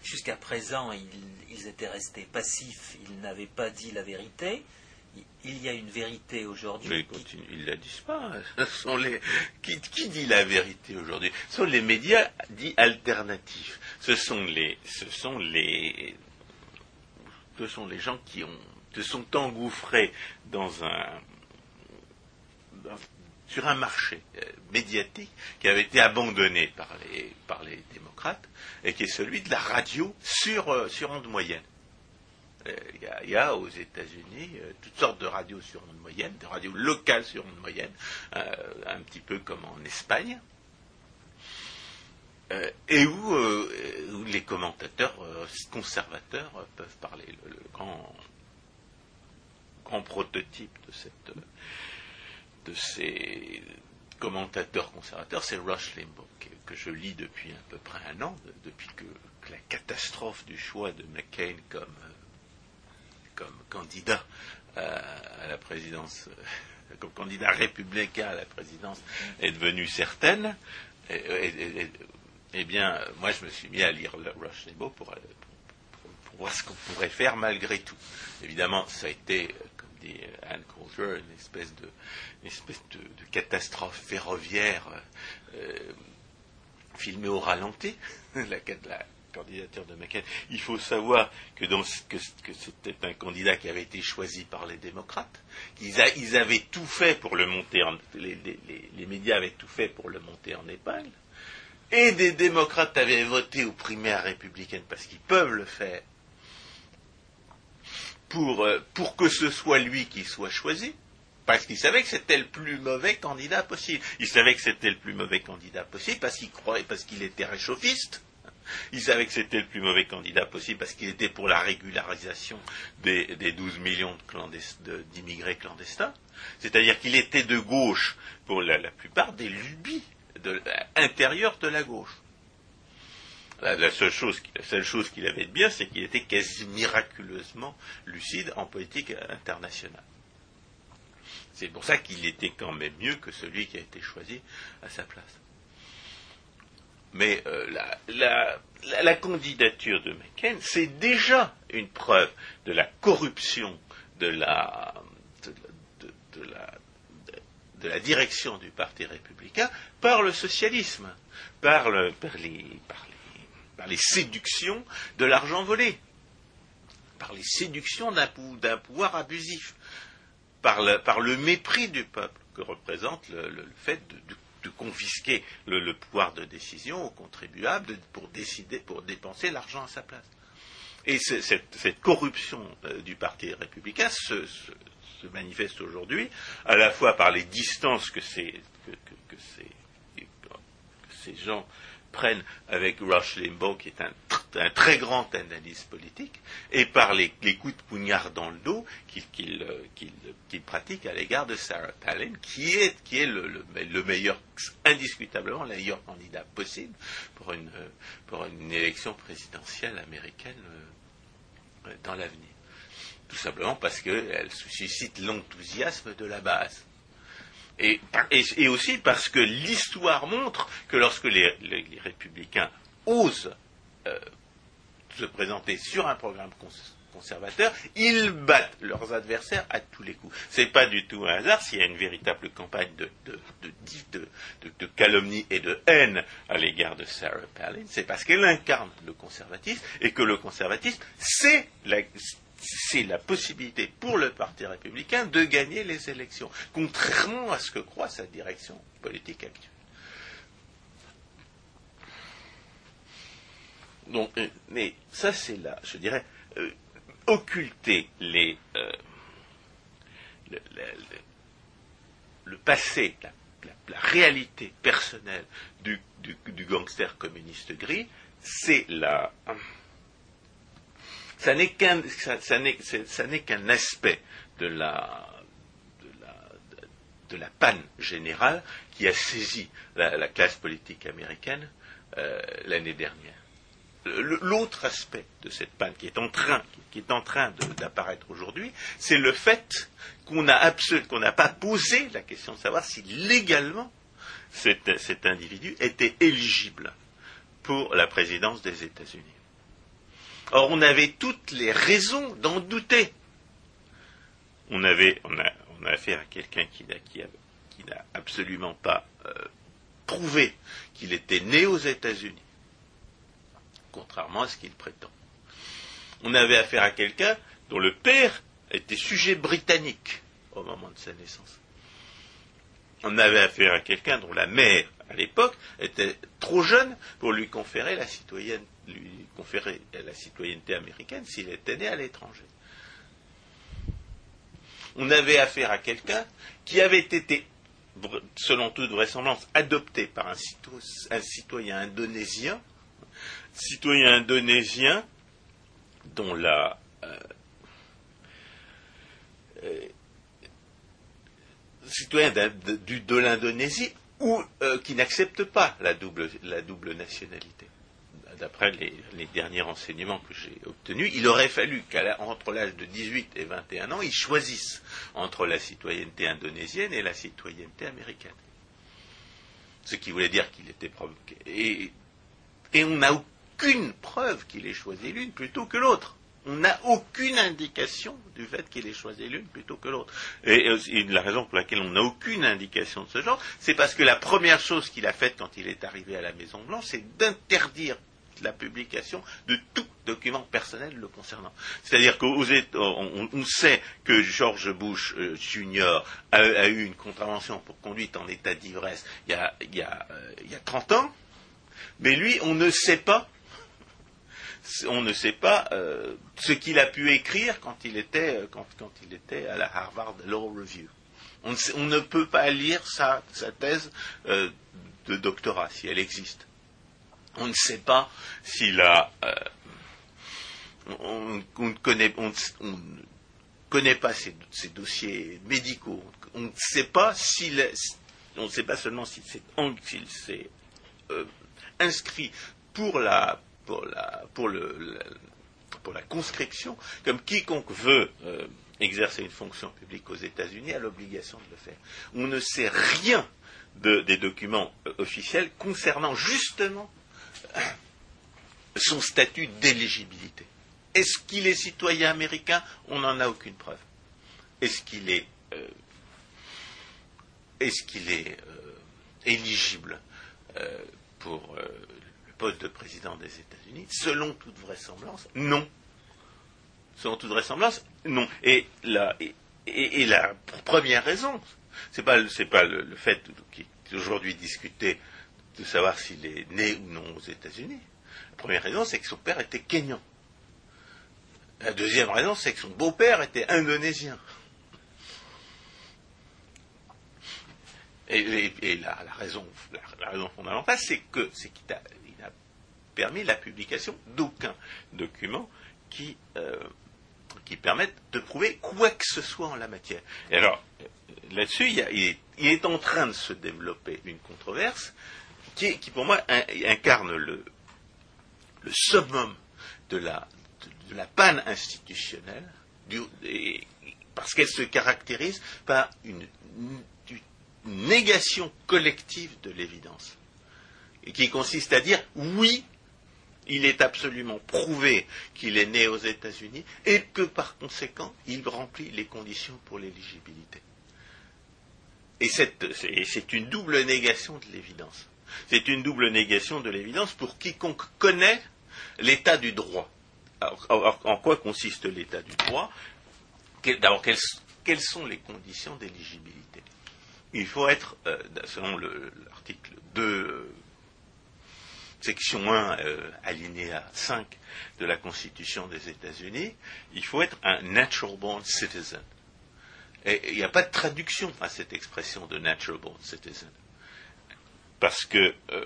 Jusqu'à présent, ils, ils étaient restés passifs, ils n'avaient pas dit la vérité. Il y a une vérité Mais aujourd'hui. ils continuent, ils la disent pas. Ce sont les qui, qui dit la vérité aujourd'hui? Ce sont les médias dits alternatifs. Ce sont les, ce sont les, ce sont les gens qui ont, se sont engouffrés dans un, sur un marché euh, médiatique qui avait été abandonné par les, démocrates et qui est celui de la radio sur, euh, sur onde moyenne. Euh, Il y, a, aux États-Unis toutes sortes de radios sur onde moyenne, des radios locales sur onde moyenne, un petit peu comme en Espagne, et où, les commentateurs conservateurs peuvent parler. Le, grand, prototype de, cette, de ces commentateurs conservateurs, c'est Rush Limbaugh, que, je lis depuis à peu près un an, de- depuis que, la catastrophe du choix de McCain comme, euh, comme candidat euh, à la présidence, euh, comme candidat républicain à la présidence est devenue certaine. Eh bien, moi, je me suis mis à lire Rush Limbaugh pour voir ce qu'on pourrait faire malgré tout. Évidemment, ça a été, dit euh, Anne Coulter, une espèce de, catastrophe ferroviaire euh, filmée au ralenti, la, la candidature de McCain. Il faut savoir que, c'était un candidat qui avait été choisi par les démocrates. Ils, avaient tout fait pour le monter les- les médias avaient tout fait pour le monter en épingle. Et des démocrates avaient voté aux primaires républicaines parce qu'ils peuvent le faire pour, euh, pour que ce soit lui qui soit choisi, parce qu'il savait que c'était le plus mauvais candidat possible. Il savait que c'était le plus mauvais candidat possible parce qu'il croyait, parce qu'il était réchauffiste. Il savait que c'était le plus mauvais candidat possible parce qu'il était pour la régularisation des, des 12 millions d'immigrés clandestins. C'est-à-dire qu'il était de gauche pour la, plupart des lubies de, intérieures de la gauche. La, seule chose, la seule chose qu'il avait de bien, c'est qu'il était quasi miraculeusement lucide en politique internationale. C'est pour ça qu'il était quand même mieux que celui qui a été choisi à sa place. Mais euh, la, candidature de McCain, c'est déjà une preuve de la corruption de la, direction du Parti républicain par le socialisme, par, le- par les, par par les séductions de l'argent volé, par les séductions d'un pou- d'un pouvoir abusif par le, mépris du peuple que représente le, fait de, confisquer le, pouvoir de décision aux contribuables pour décider, pour dépenser l'argent à sa place. Et cette, corruption euh, du Parti républicain se, manifeste aujourd'hui à la fois par les distances que ces, que, que- que ces, que ces gens prennent avec Rush Limbaugh, qui est un, tr- un très grand analyste politique, et par les, coups de poignard dans le dos euh, qu'il- pratique à l'égard de Sarah Palin, qui est, le, le- le meilleur, indiscutablement le meilleur candidat possible pour une, euh, élection présidentielle américaine euh, dans l'avenir. Tout simplement parce qu'elle suscite l'enthousiasme de la base. Et, aussi parce que l'histoire montre que lorsque les, républicains osent euh, se présenter sur un programme cons- conservateurs, ils battent leurs adversaires à tous les coups. C'est pas du tout un hasard s'il y a une véritable campagne de, de calomnie et de haine à l'égard de Sarah Palin. C'est parce qu'elle incarne le conservatisme et que le conservatisme, c'est la, c'est la possibilité pour le Parti républicain de gagner les élections, contrairement à ce que croit sa direction politique actuelle. Donc, euh, mais ça, c'est là, je dirais, euh, occulter euh, le, passé, la, réalité personnelle du, gangster communiste gris, c'est la. Ça n'est qu'un, aspect de la, panne générale qui a saisi la, classe politique américaine l'année dernière l'autre aspect de cette panne qui est en train, d'apparaître aujourd'hui, c'est le fait qu'on n'a pas posé la question de savoir si légalement cet, cet individu était éligible pour la présidence des États-Unis. Or, on avait toutes les raisons d'en douter. On avait, on a, affaire à quelqu'un qui, n'a absolument pas euh, prouvé qu'il était né aux États-Unis contrairement à ce qu'il prétend. On avait affaire à quelqu'un dont le père était sujet britannique au moment de sa naissance. On avait affaire à quelqu'un dont la mère, à l'époque, était trop jeune pour lui conférer la, lui conférer la citoyenneté américaine s'il était né à l'étranger. On avait affaire à quelqu'un qui avait été, selon toute vraisemblance, adopté par un citoyen indonésien citoyen indonésien dont la euh, euh, citoyen de, l'Indonésie ou euh, qui n'accepte pas la double nationalité. D'après les, derniers renseignements que j'ai obtenus, il aurait fallu qu'entre l'âge de 18 et 21 ans, il choisisse entre la citoyenneté indonésienne et la citoyenneté américaine. Ce qui voulait dire qu'il était provoqué. Et, et on n'a aucune preuve qu'il ait choisi l'une plutôt que l'autre. On n'a aucune indication du fait qu'il ait choisi l'une plutôt que l'autre. Et, la raison pour laquelle on n'a aucune indication de ce genre, c'est parce que la première chose qu'il a faite quand il est arrivé à la Maison Blanche, c'est d'interdire la publication de tout document personnel le concernant. C'est-à-dire qu'on on, sait que George Bush euh, Jr. A, eu une contravention pour conduite en état d'ivresse il, y a, 30 euh, ans, mais lui, on ne sait pas on ne sait pas euh, ce qu'il a pu écrire quand il était, il à la Harvard Law Review. On ne, peut pas lire sa, thèse de doctorat, si elle existe. On ne sait pas s'il a. on, ne connaît, pas ses, dossiers médicaux. On ne sait pas s'il. On ne sait pas seulement s'il s'est inscrit pour la pour la, pour le, pour la conscription, comme quiconque veut euh, exercer une fonction publique aux États-Unis a l'obligation de le faire. On ne sait rien des documents euh, officiels concernant justement euh, son statut d'éligibilité. Est-ce qu'il est citoyen américain? On n'en a aucune preuve. Est-ce qu'il est, est-ce qu'il est éligible pour poste de président des États-Unis? Selon toute vraisemblance, non. Selon toute vraisemblance, non. Et la, et, la première raison, c'est pas, pas le, fait qui est aujourd'hui discuté de savoir s'il est né ou non aux États-Unis. La première raison, c'est que son père était kényan. La deuxième raison, c'est que son beau-père était indonésien. Et, la, raison, fondamentale, c'est que c'est qu'il permis la publication d'aucun document euh, qui permette de prouver quoi que ce soit en la matière. Et alors, là-dessus, il, est, en train de se développer une controverse qui, pour moi, incarne le, summum de la, panne institutionnelle, parce qu'elle se caractérise par une négation collective de l'évidence, et qui consiste à dire oui, il est absolument prouvé qu'il est né aux États-Unis et que par conséquent, il remplit les conditions pour l'éligibilité. Et c'est une double négation de l'évidence. C'est une double négation de l'évidence pour quiconque connaît l'état du droit. Alors, en quoi consiste l'état du droit? D'abord, quelles, sont les conditions d'éligibilité? Il faut être, euh, selon l'article 2, section 1, euh, alinéa 5 de la Constitution des États-Unis, il faut être un natural born citizen. Et il n'y a pas de traduction à cette expression de natural born citizen. Parce que euh,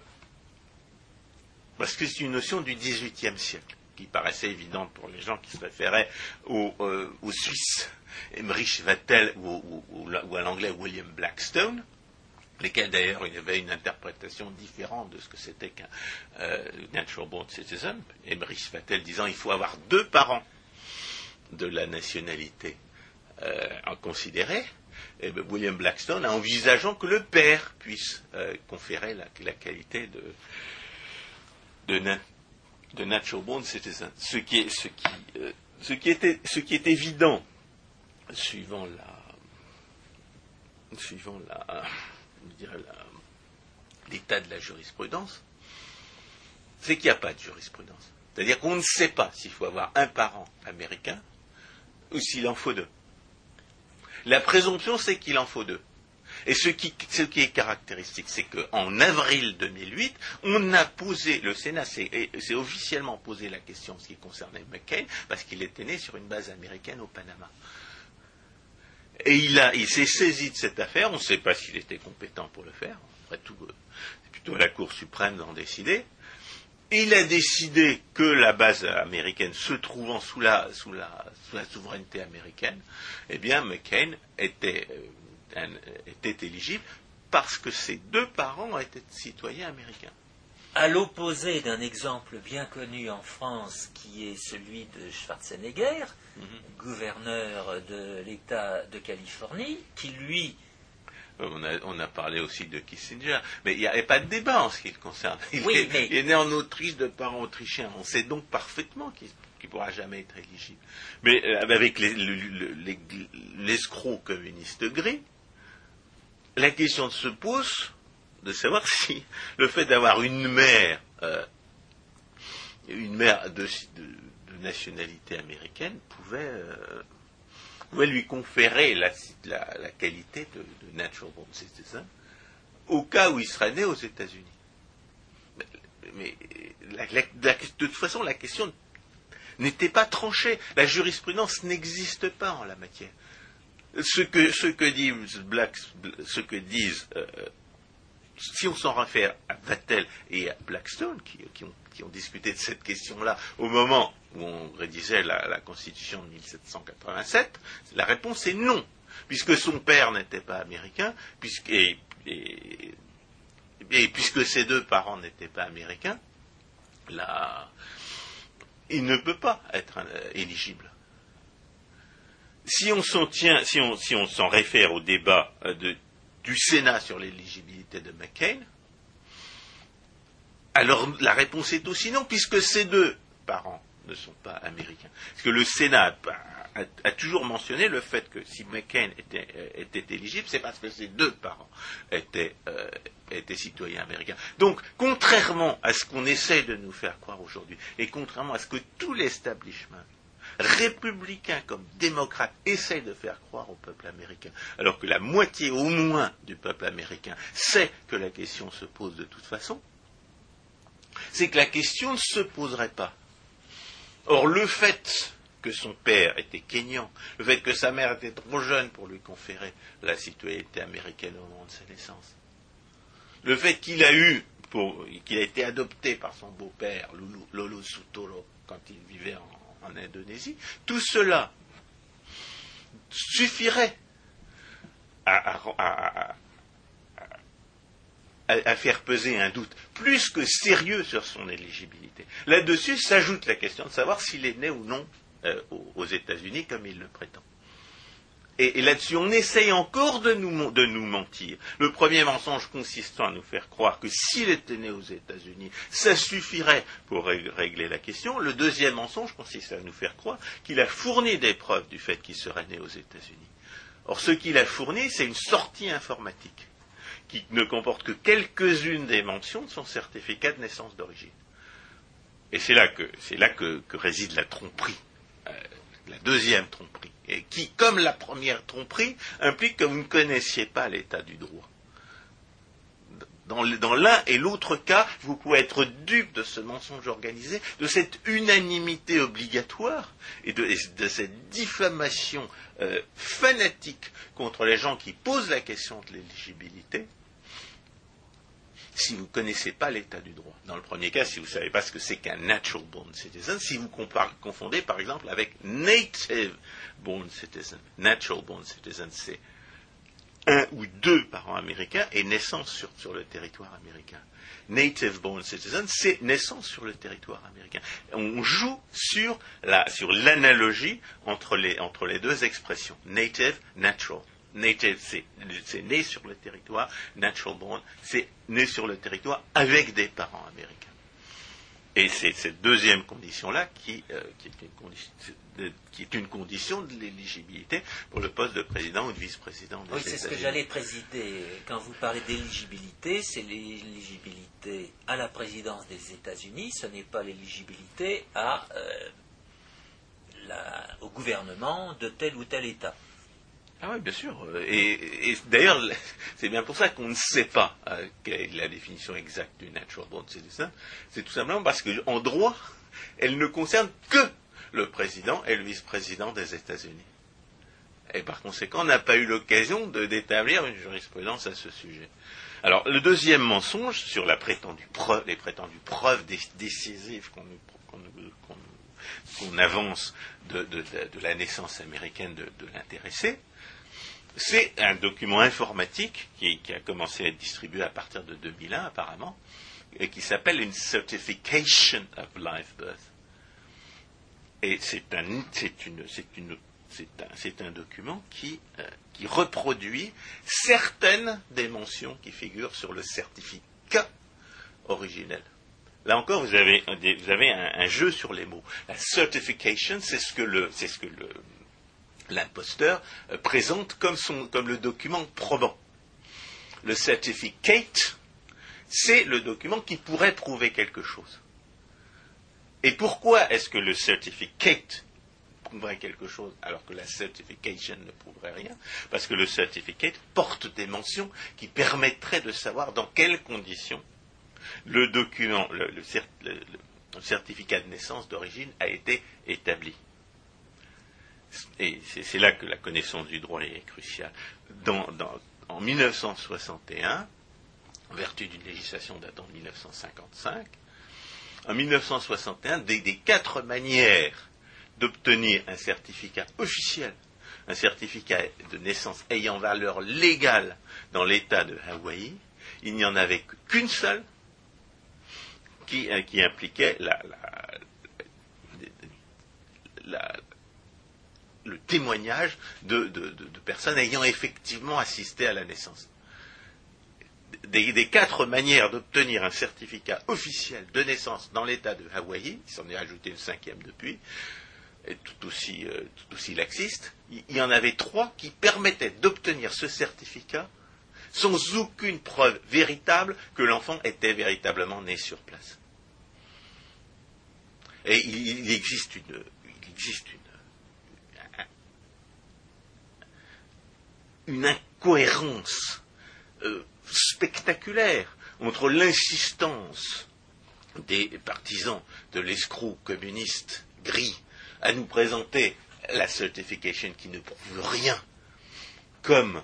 parce que c'est une notion du XVIIIe siècle qui paraissait évidente pour les gens qui se référaient aux, euh, Suisses, Emmerich Vattel ou, à l'anglais William Blackstone, lesquels d'ailleurs il y avait une interprétation différente de ce que c'était qu'un euh, natural born citizen. Emmerich Vattel disant il faut avoir deux parents de la nationalité euh, en Et ben, William Blackstone envisageant que le père puisse euh, conférer la, qualité de, de, natural born citizen. Ce qui est, ce qui, qui était, est évident suivant la, suivant l'état de la jurisprudence, c'est qu'il n'y a pas de jurisprudence. C'est-à-dire qu'on ne sait pas s'il faut avoir un parent américain ou s'il en faut deux. La présomption, c'est qu'il en faut deux. Et ce qui, est caractéristique, c'est qu'en avril 2008, on a posé, le Sénat s'est officiellement posé la question en ce qui concernait McCain, parce qu'il était né sur une base américaine au Panama. Et il, s'est saisi de cette affaire, on ne sait pas s'il était compétent pour le faire, après tout, euh, c'est plutôt la Cour suprême d'en décider. Il a décidé que la base américaine se trouvant sous la, souveraineté américaine, eh bien, McCain était, euh, était éligible parce que ses deux parents étaient citoyens américains à l'opposé d'un exemple bien connu en France qui est celui de Schwarzenegger, mhm. gouverneur de l'État de Californie, qui lui... On a, parlé aussi de Kissinger, mais il n'y avait pas de débat en ce qui le concerne. Il, est, né en Autriche de parents autrichiens. On sait donc parfaitement qu'il ne pourra jamais être éligible. Mais euh, avec l'escroc communiste gris, la question se pose de savoir si le fait d'avoir une mère, euh, une mère de, nationalité américaine euh, pouvait, lui conférer la, qualité de, natural born citizen au cas où il serait né aux États-Unis. Mais, de toute façon, la question n'était pas tranchée. La jurisprudence n'existe pas en la matière. Ce que, disent, euh, si on s'en réfère à Vattel et à Blackstone, qui, ont, discuté de cette question-là au moment où on rédigeait la, Constitution de 1787, la réponse est non, puisque son père n'était pas américain, et, puisque ses deux parents n'étaient pas américains, il ne peut pas être euh, éligible. Si on s'en réfère au débat euh, du Sénat sur l'éligibilité de McCain, alors la réponse est aussi non, puisque ces deux parents ne sont pas américains. Parce que le Sénat a, toujours mentionné le fait que si McCain était, euh, éligible, c'est parce que ses deux parents étaient, euh, étaient, citoyens américains. Donc, contrairement à ce qu'on essaie de nous faire croire aujourd'hui, et contrairement à ce que tout l'establishment républicains comme démocrates essayent de faire croire au peuple américain, alors que la moitié au moins du peuple américain sait que la question se pose de toute façon, c'est que la question ne se poserait pas. Or, le fait que son père était kényan, le fait que sa mère était trop jeune pour lui conférer la citoyenneté américaine au moment de sa naissance, le fait qu'il a eu, qu'il a été adopté par son beau-père, Lolo Sutolo, quand il vivait en, en Indonésie, tout cela suffirait à, faire peser un doute plus que sérieux sur son éligibilité. Là-dessus s'ajoute la question de savoir s'il est né ou non euh, aux États-Unis comme il le prétend. Et, là-dessus, on essaye encore de nous, de nous mentir. Le premier mensonge consistant à nous faire croire que s'il était né aux États-Unis, ça suffirait pour régler la question. Le deuxième mensonge consiste à nous faire croire qu'il a fourni des preuves du fait qu'il serait né aux États-Unis. Or, ce qu'il a fourni, c'est une sortie informatique qui ne comporte que quelques-unes des mentions de son certificat de naissance d'origine. Et c'est là que, c'est là que, réside la tromperie, euh, la deuxième tromperie et qui, comme la première tromperie, implique que vous ne connaissiez pas l'état du droit. Dans l'un et l'autre cas, vous pouvez être dupe de ce mensonge organisé, de cette unanimité obligatoire et de, cette diffamation euh, fanatique contre les gens qui posent la question de l'éligibilité, si vous ne connaissez pas l'état du droit. Dans le premier cas, si vous ne savez pas ce que c'est qu'un natural born citizen, si vous confondez par exemple avec native born citizen. Natural born citizen, c'est un ou deux parents américains et naissance sur, le territoire américain. Native born citizen, c'est naissance sur le territoire américain. On joue sur l'analogie entre les, entre les deux expressions. Native, natural. C'est né sur le territoire. Natural born, c'est né sur le territoire avec des parents américains. Et c'est cette deuxième condition-là qui, euh, est une condition de l'éligibilité pour le poste de président ou de vice-président. Oui, c'est ce que j'allais présider. Quand vous parlez d'éligibilité, c'est l'éligibilité à la présidence des États-Unis, ce n'est pas l'éligibilité à, euh, au gouvernement de tel ou tel État. Ah oui, bien sûr. Et, d'ailleurs, c'est bien pour ça qu'on ne sait pas euh, quelle est la définition exacte du natural born citizen. C'est tout simplement parce qu'en droit, elle ne concerne que le président et le vice-président des États-Unis. Et par conséquent, on n'a pas eu l'occasion d'établir une jurisprudence à ce sujet. Alors, le deuxième mensonge sur la prétendue preuve, les prétendues preuves décisives qu'on avance de, la naissance américaine de l'intéressé, c'est un document informatique qui, a commencé à être distribué à partir de 2001 apparemment, et qui s'appelle une Certification of Live Birth. Et c'est un, document qui, reproduit certaines des mentions qui figurent sur le certificat originel. Là encore, vous avez, un, jeu sur les mots. La certification, c'est ce que le, l'imposteur euh, présente comme, le document probant. Le certificate, c'est le document qui pourrait prouver quelque chose. Et pourquoi est-ce que le certificate prouverait quelque chose alors que la certification ne prouverait rien? Parce que le certificate porte des mentions qui permettraient de savoir dans quelles conditions le document, le certificat de naissance d'origine a été établi et c'est là que la connaissance du droit est cruciale, en 1961, en vertu d'une législation datant de 1955, en 1961, des, quatre manières d'obtenir un certificat officiel, un certificat de naissance ayant valeur légale dans l'État de Hawaï, il n'y en avait qu'une seule qui, euh, impliquait la, le témoignage de, personnes ayant effectivement assisté à la naissance. Des, quatre manières d'obtenir un certificat officiel de naissance dans l'État de Hawaï, il s'en est ajouté une cinquième depuis, et tout aussi, euh, tout aussi laxiste, il y en avait trois qui permettaient d'obtenir ce certificat sans aucune preuve véritable que l'enfant était véritablement né sur place. Et il existe une une incohérence euh, spectaculaire entre l'insistance des partisans de l'escroc communiste gris à nous présenter la certification qui ne prouve rien comme,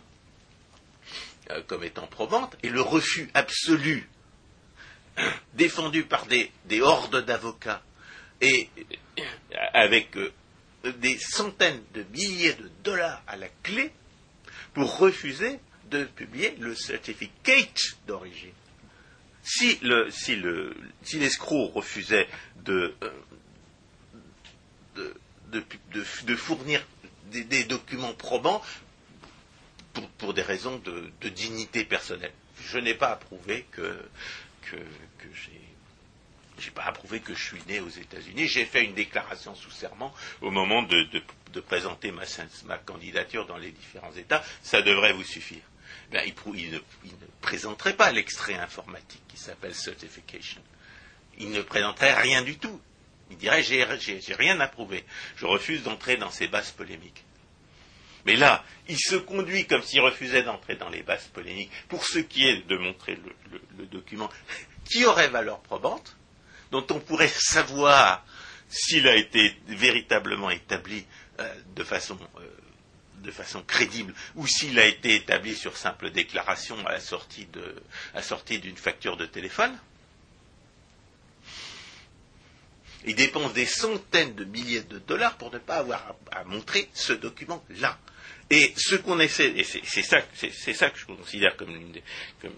euh, étant probante et le refus absolu défendu par des, hordes d'avocats et euh, avec des centaines de milliers de dollars à la clé pour refuser de publier le certificate d'origine. Si l'escroc refusait de, euh, fournir des, documents probants, pour, des raisons de, dignité personnelle. Je n'ai pas que, que, que j'ai j'ai pas approuvé que je suis né aux États-Unis. J'ai fait une déclaration sous serment au moment de, présenter ma, candidature dans les différents États. Ça devrait vous suffire. Ben, il, ne, présenterait pas l'extrait informatique qui s'appelle certification. Il ne présenterait rien du tout. Il dirait j'ai rien approuvé. Je refuse d'entrer dans ces bases polémiques. Mais là, il se conduit comme s'il refusait d'entrer dans les bases polémiques pour ce qui est de montrer le document qui aurait valeur probante dont on pourrait savoir s'il a été véritablement établi euh, de, façon, euh, de façon crédible ou s'il a été établi sur simple déclaration à la sortie, d'une facture de téléphone. Il dépense des centaines de milliers de dollars pour ne pas avoir à montrer ce document-là. Et ce qu'on essaie, et c'est ça, que je considère comme, le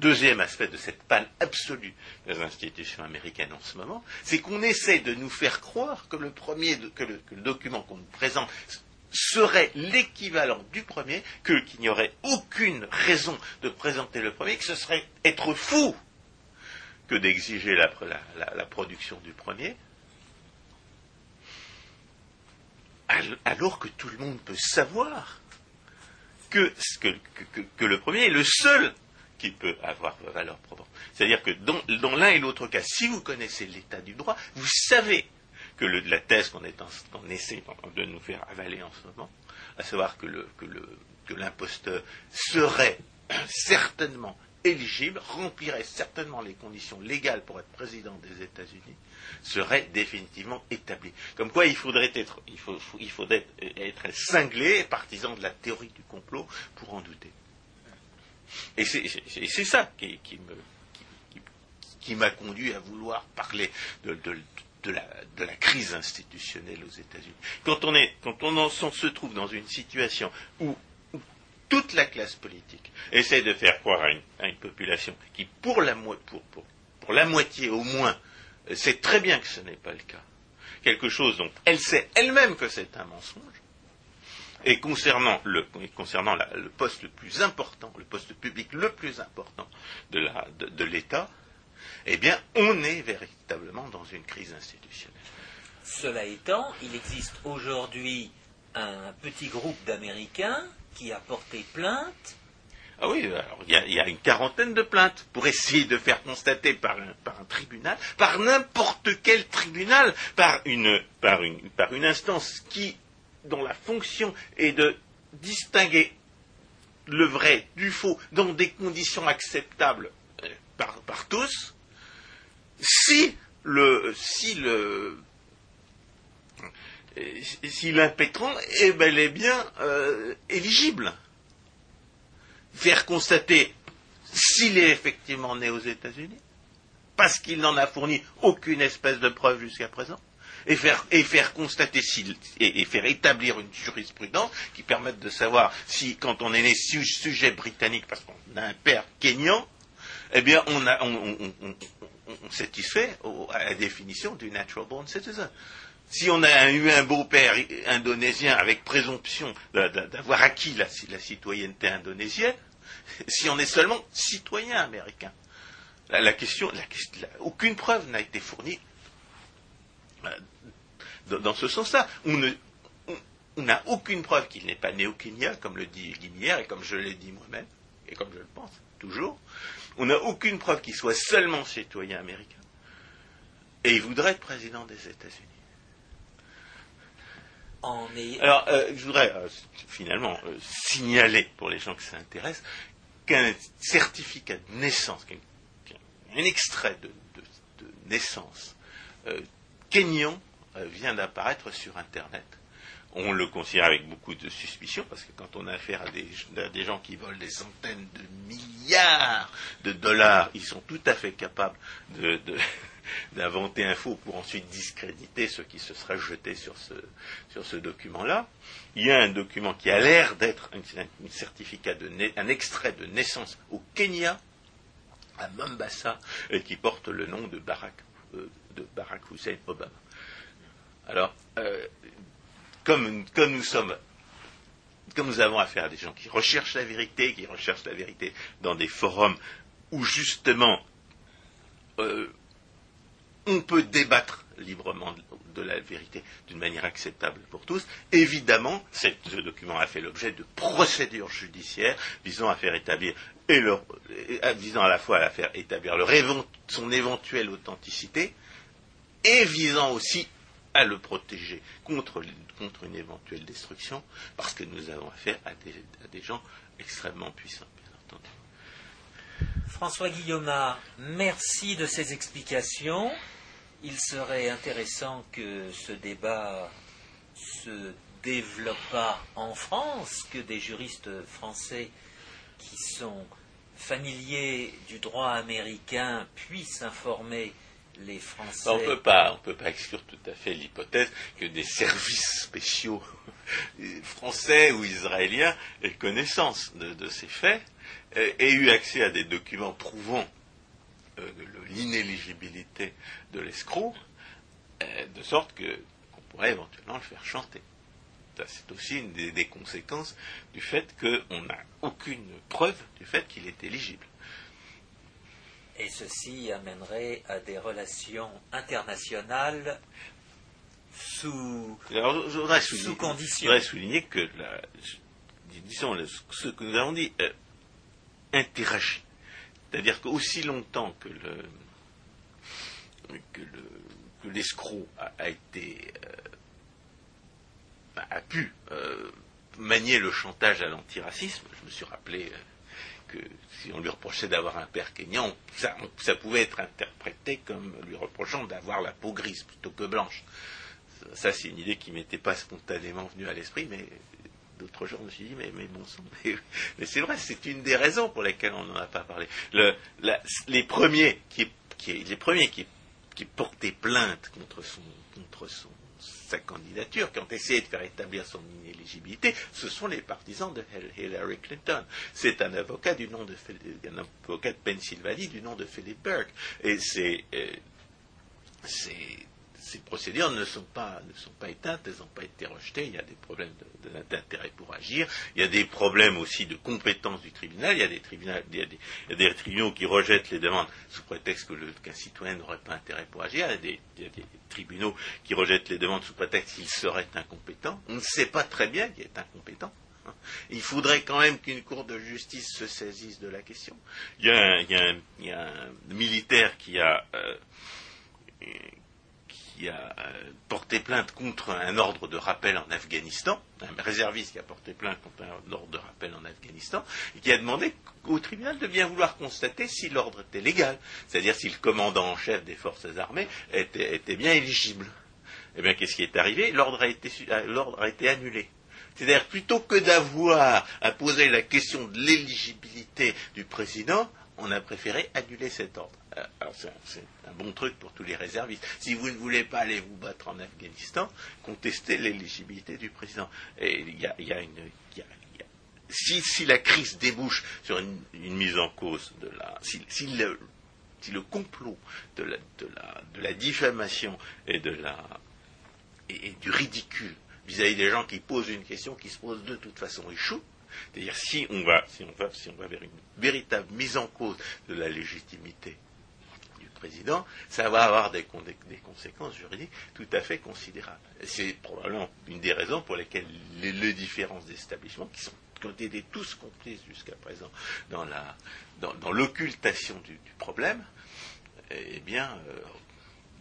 deuxième aspect de cette panne absolue des institutions américaines en ce moment, c'est qu'on essaie de nous faire croire que le premier, que le, document qu'on nous présente serait l'équivalent du premier, qu'il n'y aurait aucune raison de présenter le premier, que ce serait être fou que d'exiger la production du premier, alors que tout le monde peut savoir que, le premier est le seul qui peut avoir valeur probante. C'est-à-dire que dans, l'un et l'autre cas, si vous connaissez l'état du droit, vous savez que la thèse qu'on essaie de nous faire avaler en ce moment, à savoir que l'imposteur serait certainement éligible, remplirait certainement les conditions légales pour être président des États-Unis, serait définitivement établi. Comme quoi, il faudrait être, il faut, il être cinglé, partisan de la théorie du complot, pour en douter. Et c'est ça qui, m'a conduit à vouloir parler de, la, crise institutionnelle aux États-Unis. Quand on, est, quand on, se trouve dans une situation où toute la classe politique essaie de faire croire à une, population qui, pour la, moitié au moins, sait très bien que ce n'est pas le cas, quelque chose dont elle sait elle-même que c'est un mensonge, et concernant, le, poste le plus important, le poste public le plus important de l'État, eh bien, on est véritablement dans une crise institutionnelle. Cela étant, il existe aujourd'hui un petit groupe d'Américains qui a porté plainte. Ah oui, il y, a une quarantaine de plaintes pour essayer de faire constater par un, tribunal, par n'importe quel tribunal, par une, par, une, par une instance qui, dont la fonction est de distinguer le vrai du faux dans des conditions acceptables euh, par, par tous, si le, si le, si l'impétrant est bel et bien euh, éligible. Faire constater s'il est effectivement né aux États-Unis, parce qu'il n'en a fourni aucune espèce de preuve jusqu'à présent, et faire, constater et, faire établir une jurisprudence qui permette de savoir si, quand on est né sujet britannique, parce qu'on a un père kényan, eh bien, on, a, on, satisfait à la définition du natural born citizen si on a eu un beau-père indonésien avec présomption d'avoir acquis la, citoyenneté indonésienne, si on est seulement citoyen américain, la, question, aucune preuve n'a été fournie euh, dans, ce sens-là. On n'a aucune preuve qu'il n'est pas né au Kenya, comme le dit Guimière et comme je l'ai dit moi-même, et comme je le pense toujours. On n'a aucune preuve qu'il soit seulement citoyen américain. Et il voudrait être président des États-Unis. Alors, euh, je voudrais euh, finalement euh, signaler pour les gens qui s'intéressent qu'un certificat de naissance, un extrait de, naissance kenyan vient d'apparaître sur Internet. On le considère avec beaucoup de suspicion parce que quand on a affaire à des, gens qui volent des centaines de milliards de dollars, ils sont tout à fait capables de, d'inventer un faux pour ensuite discréditer ceux qui se seraient jetés sur ce, ce document-là. Il y a un document qui a l'air d'être un, certificat, de extrait de naissance au Kenya, à Mombasa, et qui porte le nom de Barack, euh, Hussein Obama. Alors, euh, comme nous avons affaire à des gens qui recherchent la vérité, qui recherchent la vérité dans des forums où justement euh, on peut débattre librement de la vérité d'une manière acceptable pour tous. Évidemment, ce document a fait l'objet de procédures judiciaires visant à faire établir la fois à faire établir son éventuelle authenticité et visant aussi à le protéger contre, une éventuelle destruction, parce que nous avons affaire à des, gens extrêmement puissants, bien entendu. François Guillaume, merci de ces explications. Il serait intéressant que ce débat se développât en France, que des juristes français qui sont familiers du droit américain puissent informer les Français. On peut pas, on peut pas exclure tout à fait l'hypothèse que des services spéciaux français ou israéliens aient connaissance de, ces faits, aient eu accès à des documents prouvant euh, l'inéligibilité de l'escroc, euh, de sorte qu'on pourrait éventuellement le faire chanter c'est aussi une des, conséquences du fait qu'on n'a aucune preuve du fait qu'il est éligible. Et ceci amènerait à des relations internationales sous, sous conditions. Je voudrais souligner que, disons, ce que nous avons dit euh, interagit. C'est-à-dire qu'aussi longtemps que le que l'escroc a, été euh, a pu euh, manier le chantage à l'antiracisme. Je me suis rappelé euh, que si on lui reprochait d'avoir un père kényan, ça, pouvait être interprété comme lui reprochant d'avoir la peau grise plutôt que blanche. Ça, c'est une idée qui m'était pas spontanément venue à l'esprit, mais d'autres jours, je me suis dit, mais, bon sang, mais, c'est vrai, c'est une des raisons pour lesquelles on n'en a pas parlé. les premiers qui, les premiers qui, qui portaient plainte contre son, contre son sa candidature, qui ont essayé de faire établir son inéligibilité, ce sont les partisans de Hillary Clinton. C'est un avocat du nom de un avocat de Pennsylvanie du nom de Philip Burke. Et euh, ces procédures ne sont pas, ne sont pas éteintes, elles n'ont pas été rejetées, il y a des problèmes d'intérêt pour agir, il y a des problèmes aussi de compétence du tribunal, il y a des, tribunaux qui rejettent les demandes sous prétexte qu'un citoyen n'aurait pas intérêt pour agir, il y, a des, tribunaux qui rejettent les demandes sous prétexte qu'il serait incompétent. On ne sait pas très bien qu'il est incompétent. Hein. Il faudrait quand même qu'une cour de justice se saisisse de la question. Il y a un, militaire qui a euh, qui a euh, porté plainte contre un ordre de rappel en Afghanistan, un réserviste qui a porté plainte contre un ordre de rappel en Afghanistan, et qui a demandé au tribunal de bien vouloir constater si l'ordre était légal, c'est-à-dire si le commandant en chef des forces armées était, bien éligible. Eh bien, qu'est-ce qui est arrivé? L'ordre a été, l'ordre a été annulé. C'est-à-dire, plutôt que d'avoir à poser la question de l'éligibilité du président, on a préféré annuler cet ordre. Alors c'est un bon truc pour tous les réservistes. Si vous ne voulez pas aller vous battre en Afghanistan, contestez l'éligibilité du président. Et il y a, une, si, la crise débouche sur une, mise en cause de la, si, le, complot de la, diffamation et de la et, du ridicule vis-à-vis des gens qui posent une question qui se pose de toute façon échoue, c'est-à-dire si si si on va vers une véritable mise en cause de la légitimité président, ça va avoir des, conséquences juridiques tout à fait considérables. C'est probablement une des raisons pour lesquelles les, différents établissements, qui, ont été tous complices jusqu'à présent dans, l'occultation du, problème, eh euh,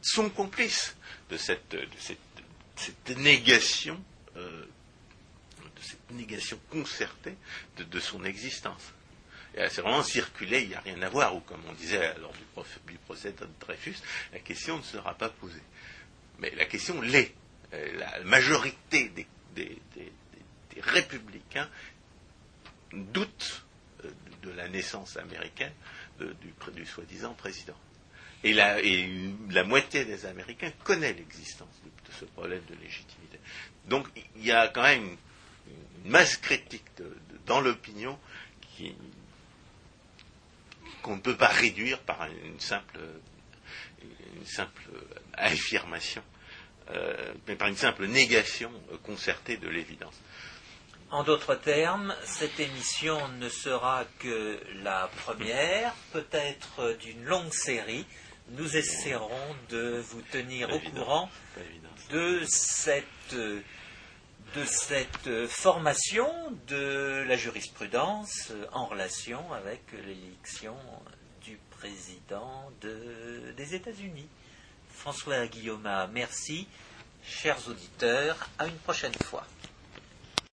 sont complices euh, de cette négation concertée de son existence. C'est vraiment circulé, il n'y a rien à voir, ou comme on disait lors du, procès de Dreyfus, la question ne sera pas posée. Mais la question l'est. Euh, la majorité des, républicains doutent euh, de la naissance américaine du, soi-disant président. Et la, moitié des Américains connaît l'existence de, ce problème de légitimité. Donc il y a quand même une, masse critique dans l'opinion qui, qu'on ne peut pas réduire par une simple, une simple affirmation, euh, mais par une simple négation concertée de l'évidence. En d'autres termes, cette émission ne sera que la première, peut-être d'une longue série. Nous essaierons de vous tenir au courant de cette, de cette formation de la jurisprudence en relation avec l'élection du président de- des États-Unis. François Guillaume, merci. Chers auditeurs, à une prochaine fois.